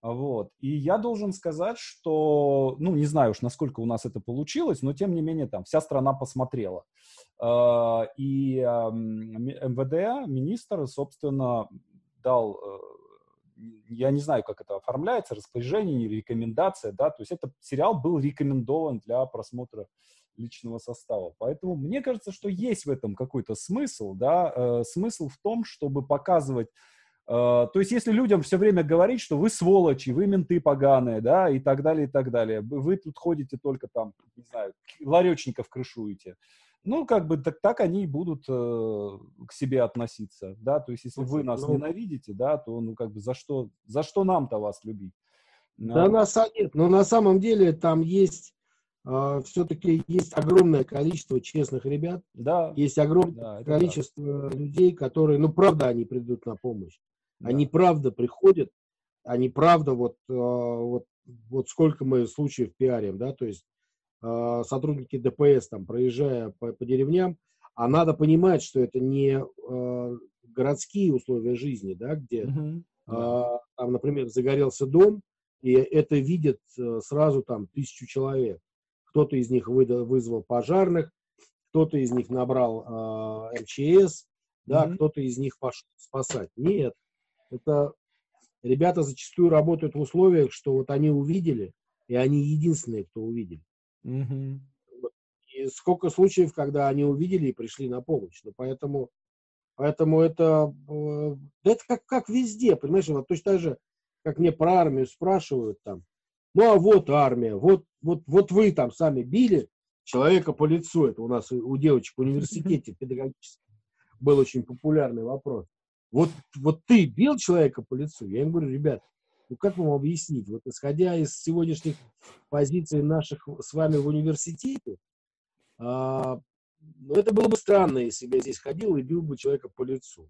Вот. И я должен сказать, что, ну, не знаю уж, насколько у нас это получилось, но тем не менее там вся страна посмотрела. А, и МВД, министр, собственно, дал э, я не знаю, как это оформляется, распоряжение или рекомендация, да, то есть этот сериал был рекомендован для просмотра личного состава. Поэтому мне кажется, что есть в этом какой-то смысл, да, э, смысл в том, чтобы показывать э, то есть, если людям все время говорить, что вы сволочи, вы менты поганые, да, и так далее, и так далее, вы тут ходите только там, не знаю, ларечников крышуете, ну, как бы так, так они и будут э, к себе относиться, да, то есть если вы нас ну, ненавидите, да, то, ну, как бы за что, за что нам-то вас любить? Да, а... нас нет, но на самом деле там есть Uh, все-таки есть огромное количество честных ребят, да. есть огромное да, количество да. людей, которые, ну, правда, они придут на помощь. Да. Они правда приходят, они правда, вот, uh, вот, вот сколько мы случаев пиарим, да, то есть Э, сотрудники ДПС, там, проезжая по, по деревням, а надо понимать, что это не э, городские условия жизни, да, где, э, там, например, загорелся дом, и это видят э, сразу там тысячу человек. Кто-то из них вызвал пожарных, кто-то из них набрал э, МЧС, да, uh-huh. кто-то из них пошел спасать. Нет, это ребята зачастую работают в условиях, что вот они увидели, и они единственные, кто увидели. Угу. И сколько случаев, когда они увидели и пришли на помощь. Ну, поэтому, поэтому это, э, это как, как везде, понимаешь, вот точно так же, как мне про армию спрашивают там, ну а вот армия, вот, вот, вот вы там сами били человека по лицу, это у нас у девочек в университете педагогическом был очень популярный вопрос. Вот, вот ты бил человека по лицу? Я им говорю, ребят, ну, как вам объяснить? Вот исходя из сегодняшних позиций наших с вами в университете, а, ну, это было бы странно, если бы я здесь ходил и бил бы человека по лицу.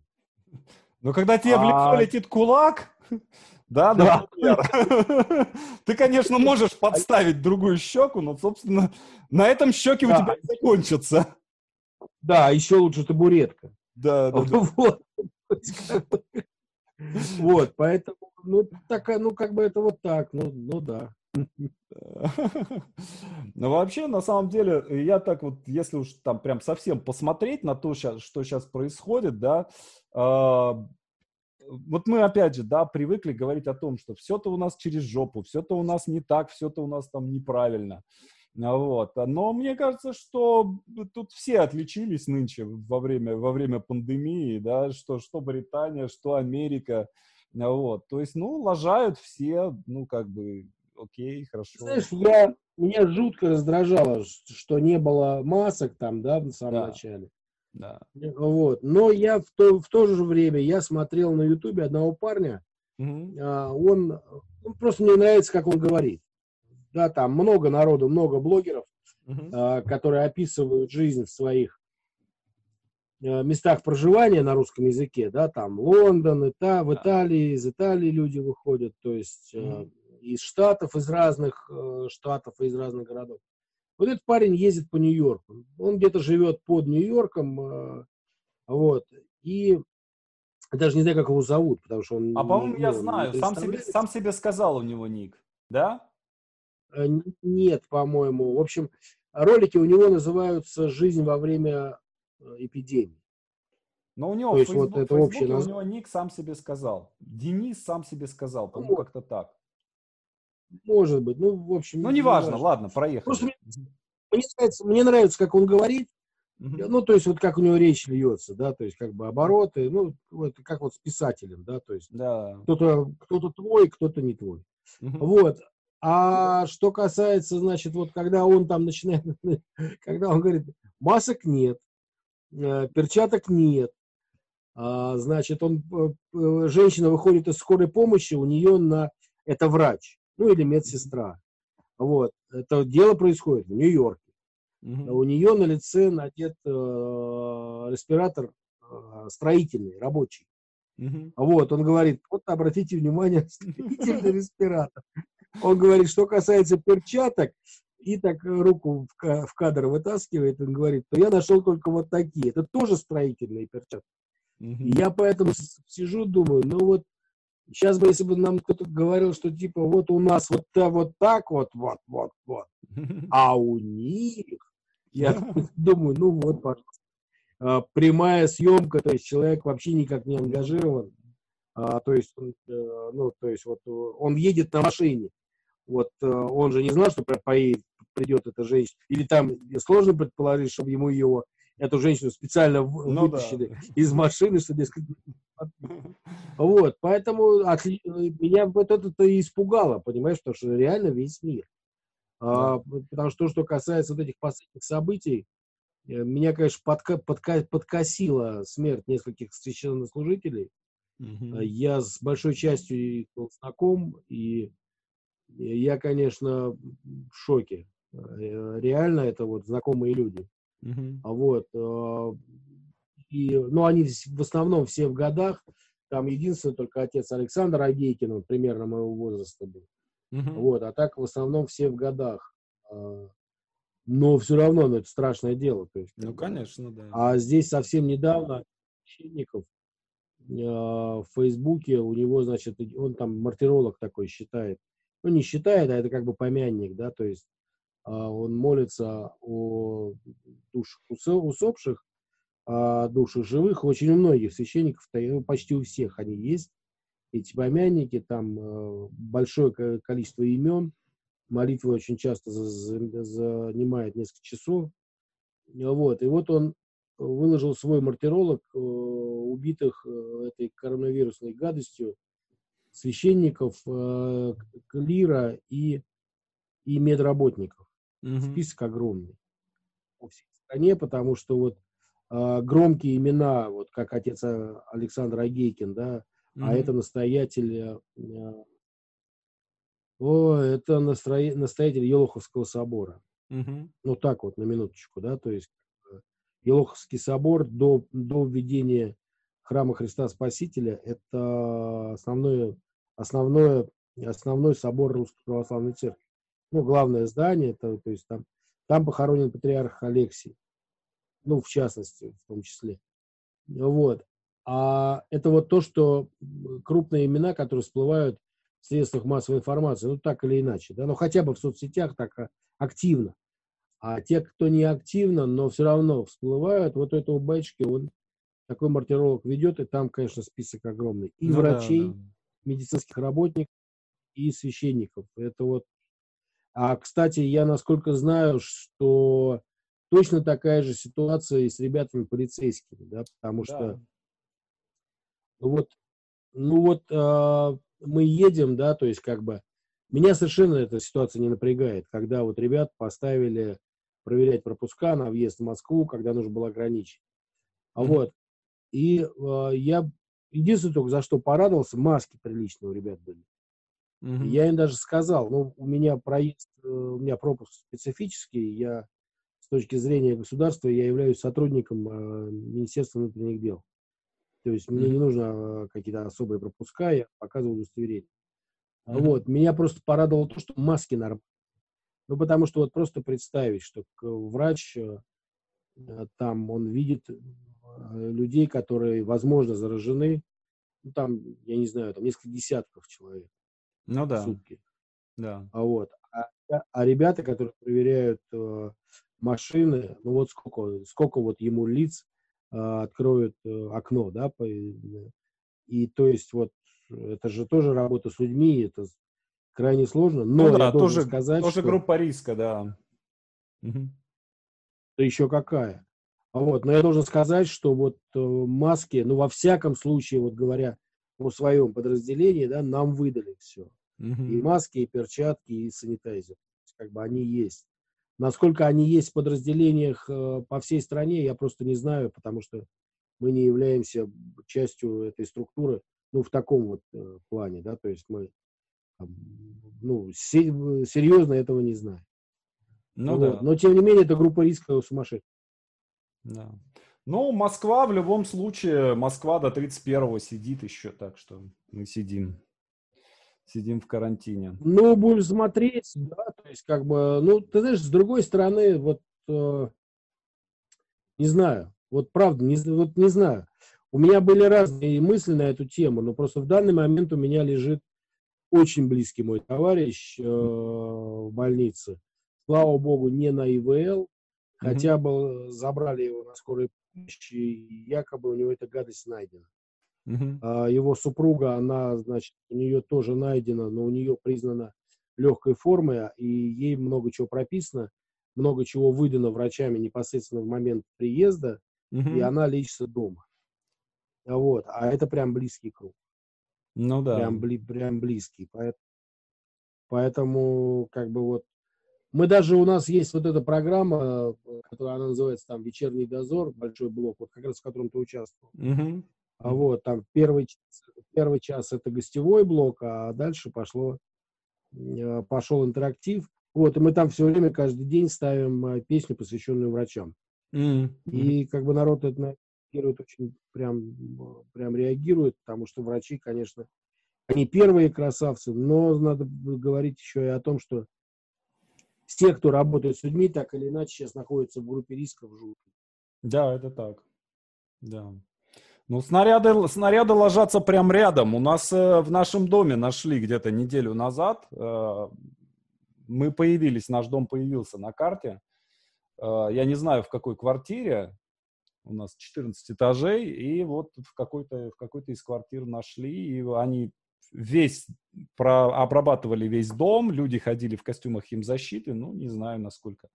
Но когда тебе а... в лицо а летит кулак, да, да. ты, конечно, можешь подставить другую щеку, но, собственно, на этом щеки у тебя закончатся. Да, еще лучше табуретка. Да, да. Вот. Вот, поэтому, ну, такая, ну, как бы это вот так, ну, ну да. Ну, вообще, на самом деле, я так вот, если уж там прям совсем посмотреть на то, что сейчас происходит, да, а, вот мы опять же, да, привыкли говорить о том, что все-то у нас через жопу, все-то у нас не так, все-то у нас там неправильно. Вот. Но мне кажется, что тут все отличились нынче во время, во время пандемии, да, что, что Британия, что Америка. Вот. То есть, ну, лажают все, ну, как бы, окей, хорошо. Знаешь, я, меня жутко раздражало, что не было масок там, да, в самом да. начале. Да. Вот. Но я в то, в то же время, я смотрел на Ютубе одного парня, угу. а, он, он просто мне нравится, как он говорит да, там много народу, много блогеров, uh-huh. которые описывают жизнь в своих э, местах проживания на русском языке, да, там Лондон, Ита, в Италии, из Италии люди выходят, то есть uh-huh. из штатов, из разных э, штатов, из разных городов. Вот этот парень ездит по Нью-Йорку, он где-то живет под Нью-Йорком, вот, и даже не знаю, как его зовут, потому что он... А, по-моему, ну, я знаю, сам себе, сам себе сказал у него ник, да? Э, нет, по-моему. В общем, ролики у него называются «Жизнь во время э, эпидемии». Но у него То есть вот Фейсбук- это в общее у него ник сам себе сказал. Денис сам себе сказал, по-моему, Вот. как-то так. Может быть. Ну, в общем, Ну, неважно, неважно. ладно, проехали. Просто Мне нравится, мне нравится, как он говорит, Мгм. ну, то есть вот как у него речь льется, да, то есть как бы обороты, ну, вот как вот с писателем, да, то есть Да. кто-то кто твой, кто-то не твой. Мгм. Вот. А что касается, значит, вот когда он там начинает, когда он говорит, масок нет, э, перчаток нет, а, значит, он, э, э, женщина выходит из скорой помощи, у нее на, это врач, ну или медсестра. Вот. Это дело происходит в Нью-Йорке. Мгм. У нее на лице надет э, респиратор э, строительный, рабочий. Мгм. Вот, он говорит, вот обратите внимание, строительный респиратор. Он говорит, что касается перчаток, и так руку в, ка- в кадр вытаскивает, он говорит, то я нашел только вот такие. Это тоже строительные перчатки. И я поэтому сижу, думаю, ну вот, сейчас бы, если бы нам кто-то говорил, что типа вот у нас вот, та- вот так вот, вот, вот, вот, а у них, я думаю, ну вот, пожалуйста. А, Прямая съемка, то есть человек вообще никак не ангажирован. А, то есть, он, э, ну, то есть вот э, он едет на машине. Вот э, он же не знал, что поедет, придет эта женщина. Или там сложно предположить, чтобы ему его, эту женщину специально Ну да. вытащили из машины, что, дескать, вот, поэтому отли- меня вот это-то и испугало, понимаешь, потому что реально весь мир. А, потому что то, что касается вот этих последних событий, меня, конечно, подка- подка- подкосила смерть нескольких священнослужителей. А Я с большой частью их был знаком, и я, конечно, в шоке. Э, Реально это вот знакомые люди. А Вот. э, И, ну, они в основном все в годах. Там единственный только отец Александр Агейкин, он примерно моего возраста был. Мгм. Вот. А так в основном все в годах. А, Но все равно, ну, это страшное дело. То есть, Ну, конечно, да. А здесь совсем недавно священников э, в Фейсбуке у него, значит, он там мартиролог такой считает. Ну, не считает, а это как бы помянник, да, то есть а, он молится о душах усо- усопших, о душах живых. Очень у многих священников, ну, почти у всех они есть, эти помянники, там э, большое ко- количество имен, молитва очень часто за- за- занимает несколько часов. Вот. И вот он выложил свой мартиролог э, убитых э, этой коронавирусной гадостью священников, э, клира и, и медработников. Мгм. Список огромный по всей стране, потому что вот э, громкие имена, вот как отец э, Александр Агейкин, да, а Мгм. это настоятель, э, э, о, это настроe- настоятель Елоховского собора. Мгм. Ну, так вот, на минуточку, да, то есть э, Елоховский собор до, до введения храма Христа Спасителя – это основное, основное, основной собор Русской Православной Церкви. Ну, главное здание, это, то есть там, там похоронен патриарх Алексий, ну, в частности, в том числе. Вот. А это вот то, что крупные имена, которые всплывают в средствах массовой информации, ну, так или иначе, да, ну, хотя бы в соцсетях так а, активно. А те, кто не активно, но все равно всплывают, вот у этого батюшки, он такой мартиролог ведет, и там, конечно, список огромный. И Ну да, врачей, да. медицинских работников, и священников. Это вот... А, кстати, я насколько знаю, что точно такая же ситуация и с ребятами полицейскими, да, потому что Да. ну вот, ну вот а, мы едем, да, то есть как бы меня совершенно эта ситуация не напрягает, когда вот ребят поставили проверять пропуска на въезд в Москву, когда нужно было ограничить. А вот, и а, я единственное только за что порадовался, маски приличные у ребят были. Мгм. Я им даже сказал, ну, у меня проезд, э, у меня пропуск специфический, я с точки зрения государства, я являюсь сотрудником э, Министерства внутренних дел. То есть мне не нужно э, какие-то особые пропуска, я показываю удостоверение. Мгм. Вот, меня просто порадовало то, что маски нормальные. Ну, потому что вот просто представить, что врач э, э, там, он видит людей, которые, возможно, заражены, ну, там, я не знаю, там несколько десятков человек Ну в да, сутки. да. А вот. А а ребята, которые проверяют э, машины, ну вот сколько, сколько вот ему лиц откроют э, окно, да, и то есть вот это же тоже работа с людьми, это крайне сложно, но ну, да, я тоже, сказать, тоже что... группа риска, да. Угу. Да еще какая. Вот, но я должен сказать, что вот э, маски, ну, во всяком случае, вот говоря о своем подразделении, да, нам выдали все. Угу. И маски, и перчатки, и санитайзер. Как бы они есть. Насколько они есть в подразделениях э, по всей стране, я просто не знаю, потому что мы не являемся частью этой структуры, ну, в таком вот э, плане, да, то есть мы, ну, серьезно этого не знаем. Ну, вот. да. Но, тем не менее, это группа риска сумасшедшая. Да. Ну, Москва в любом случае, Москва до 31-го сидит еще, так что мы сидим. Сидим в карантине. Ну, будем смотреть, да, то есть как бы, ну, ты знаешь, с другой стороны, вот, э, не знаю, вот правда, не, вот не знаю. У меня были разные мысли на эту тему, но просто в данный момент у меня лежит очень близкий мой товарищ э, в больнице. Слава богу, не на ИВЛ, Хотя бы забрали его на скорой помощи, и якобы у него эта гадость найдена. Uh-huh. А его супруга, она, значит, у нее тоже найдена, но у нее признана легкой формой, и ей много чего прописано, много чего выдано врачами непосредственно в момент приезда, uh-huh. и она лечится дома. Вот, а это прям близкий круг. Ну да. Прям, бли, прям близкий. Поэтому, поэтому, как бы вот, мы даже, у нас есть вот эта программа, которая она называется там «Вечерний дозор», большой блок, вот как раз в котором ты участвовал. Uh-huh. А вот там первый первый час это гостевой блок, а дальше пошло, э, пошел интерактив. Вот, и мы там все время, каждый день ставим э, песню, посвященную врачам. Mm-hmm. И как бы народ это реагирует очень, прям, прям реагирует, потому что врачи, конечно, они первые красавцы, но надо говорить еще и о том, что все, кто работает с людьми, так или иначе сейчас находятся в группе риска в жуткой. Да, это так. Да. Ну, снаряды, снаряды ложатся прям рядом. У нас э, в нашем доме нашли где-то неделю назад. Э, мы появились, наш дом появился на карте. Э, я не знаю, в какой квартире. У нас 14 этажей. И вот в какой-то, в какой-то из квартир нашли. И они весь про, обрабатывали весь дом, люди ходили в костюмах химзащиты, ну, не знаю, насколько.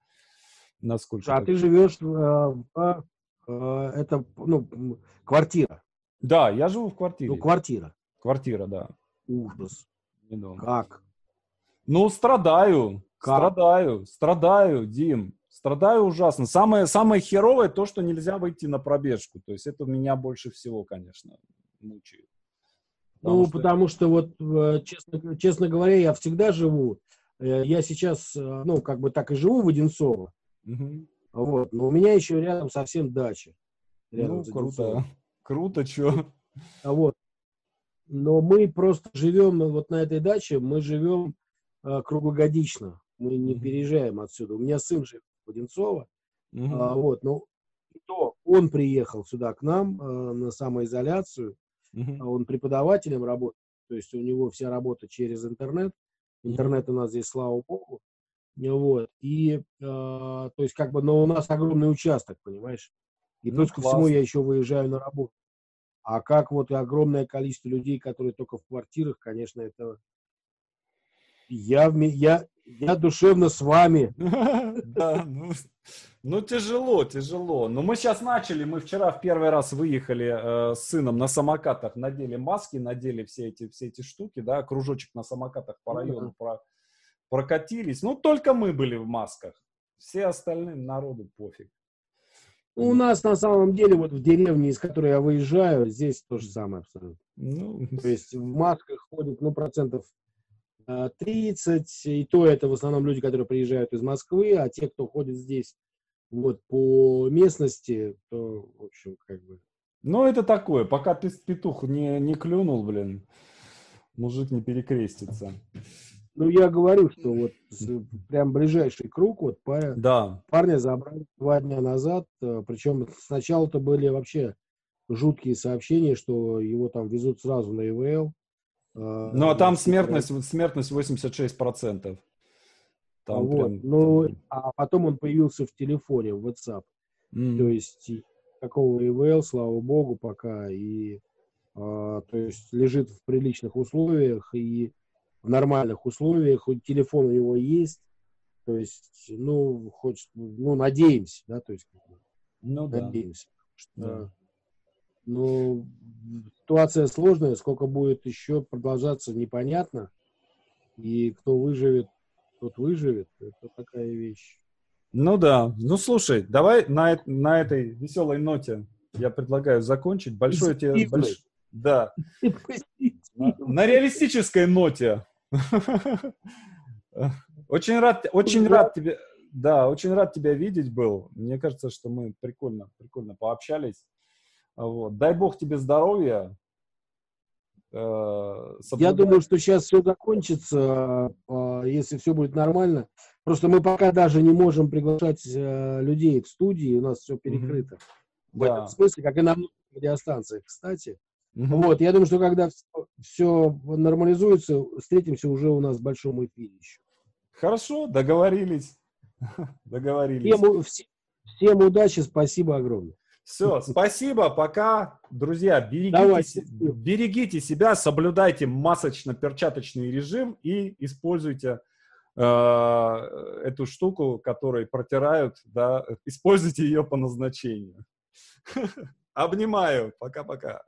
насколько а ты живешь э, в, э, это, ну, квартира? Да, я живу в квартире. Ну, квартира. Квартира, да. Ужас. Как? Ну, страдаю, как? страдаю, страдаю, Дим, страдаю ужасно. Самое, самое херовое то, что нельзя выйти на пробежку. То есть это меня больше всего, конечно, мучает. Потому ну, что... потому что вот, э, честно, честно говоря, я всегда живу, э, я сейчас, э, ну, как бы так и живу в Одинцово, угу. Вот, но у меня еще рядом совсем дача. Рядом ну, круто, круто, что. А вот, но мы просто живем вот на этой даче, мы живем а, круглогодично, мы не переезжаем отсюда. У меня сын живет в Одинцово, угу. а, вот, но то он приехал сюда к нам а, на самоизоляцию, Uh-huh. Он преподавателем работает, то есть у него вся работа через интернет. Интернет у нас здесь, слава богу. Вот. И, э, то есть, как бы, но у нас огромный участок, понимаешь? И ну, плюс ко всему я еще выезжаю на работу. А как вот огромное количество людей, которые только в квартирах, конечно, это... Я, я, я душевно с вами. Да, ну, ну, тяжело, тяжело. Но мы сейчас начали, мы вчера в первый раз выехали э, с сыном на самокатах, надели маски, надели все эти, все эти штуки, да, кружочек на самокатах по ну району про, прокатились. Ну, только мы были в масках. Все остальные народу пофиг. Ну, у нас на самом деле вот в деревне, из которой я выезжаю, здесь то же самое абсолютно. Ну, то есть в масках ходит, ну, процентов 30, и то это в основном люди, которые приезжают из Москвы, а те, кто ходит здесь вот по местности, то, в общем, как бы... Ну, это такое, пока ты петух не, не клюнул, блин, мужик не перекрестится. Ну, я говорю, что вот прям ближайший круг, вот пар... да. парня забрали два дня назад, э, причем сначала это были вообще жуткие сообщения, что его там везут сразу на ИВЛ, ну, а там смертность, смертность 86%. Там вот. прям, ну. А потом он появился в телефоне, в WhatsApp. Mm. То есть какого ИВЛ, слава богу, пока. И а, то есть лежит в приличных условиях и в нормальных условиях. Хоть телефон у него есть. То есть, ну, хоть, ну, надеемся, да, то есть, ну, надеемся. Да. Что, да. Ну, ситуация сложная, сколько будет еще продолжаться, непонятно. И кто выживет, тот выживет. Это такая вещь. Ну да. Ну слушай, давай на, на этой веселой ноте я предлагаю закончить. Большое тебе... Больш... Да. На, на реалистической ноте. Очень рад, очень рад тебе, да, очень рад тебя видеть был. Мне кажется, что мы прикольно, прикольно пообщались. Вот. Дай бог тебе здоровья. Э, Я думаю, что сейчас все закончится, а, если все будет нормально. Просто мы пока даже не можем приглашать э, людей в студии, у нас все перекрыто. Mm-hmm. В да. этом смысле, как и на радиостанциях, кстати. Mm-hmm. Вот, я думаю, что когда все нормализуется, встретимся уже у нас в большом эфире еще. Хорошо, договорились. Договорились. Всем, всем, всем удачи, спасибо огромное. Все, спасибо, пока. Друзья, берегите, берегите себя, соблюдайте масочно-перчаточный режим и используйте э, эту штуку, которой протирают, да, используйте ее по назначению. Обнимаю. Пока-пока.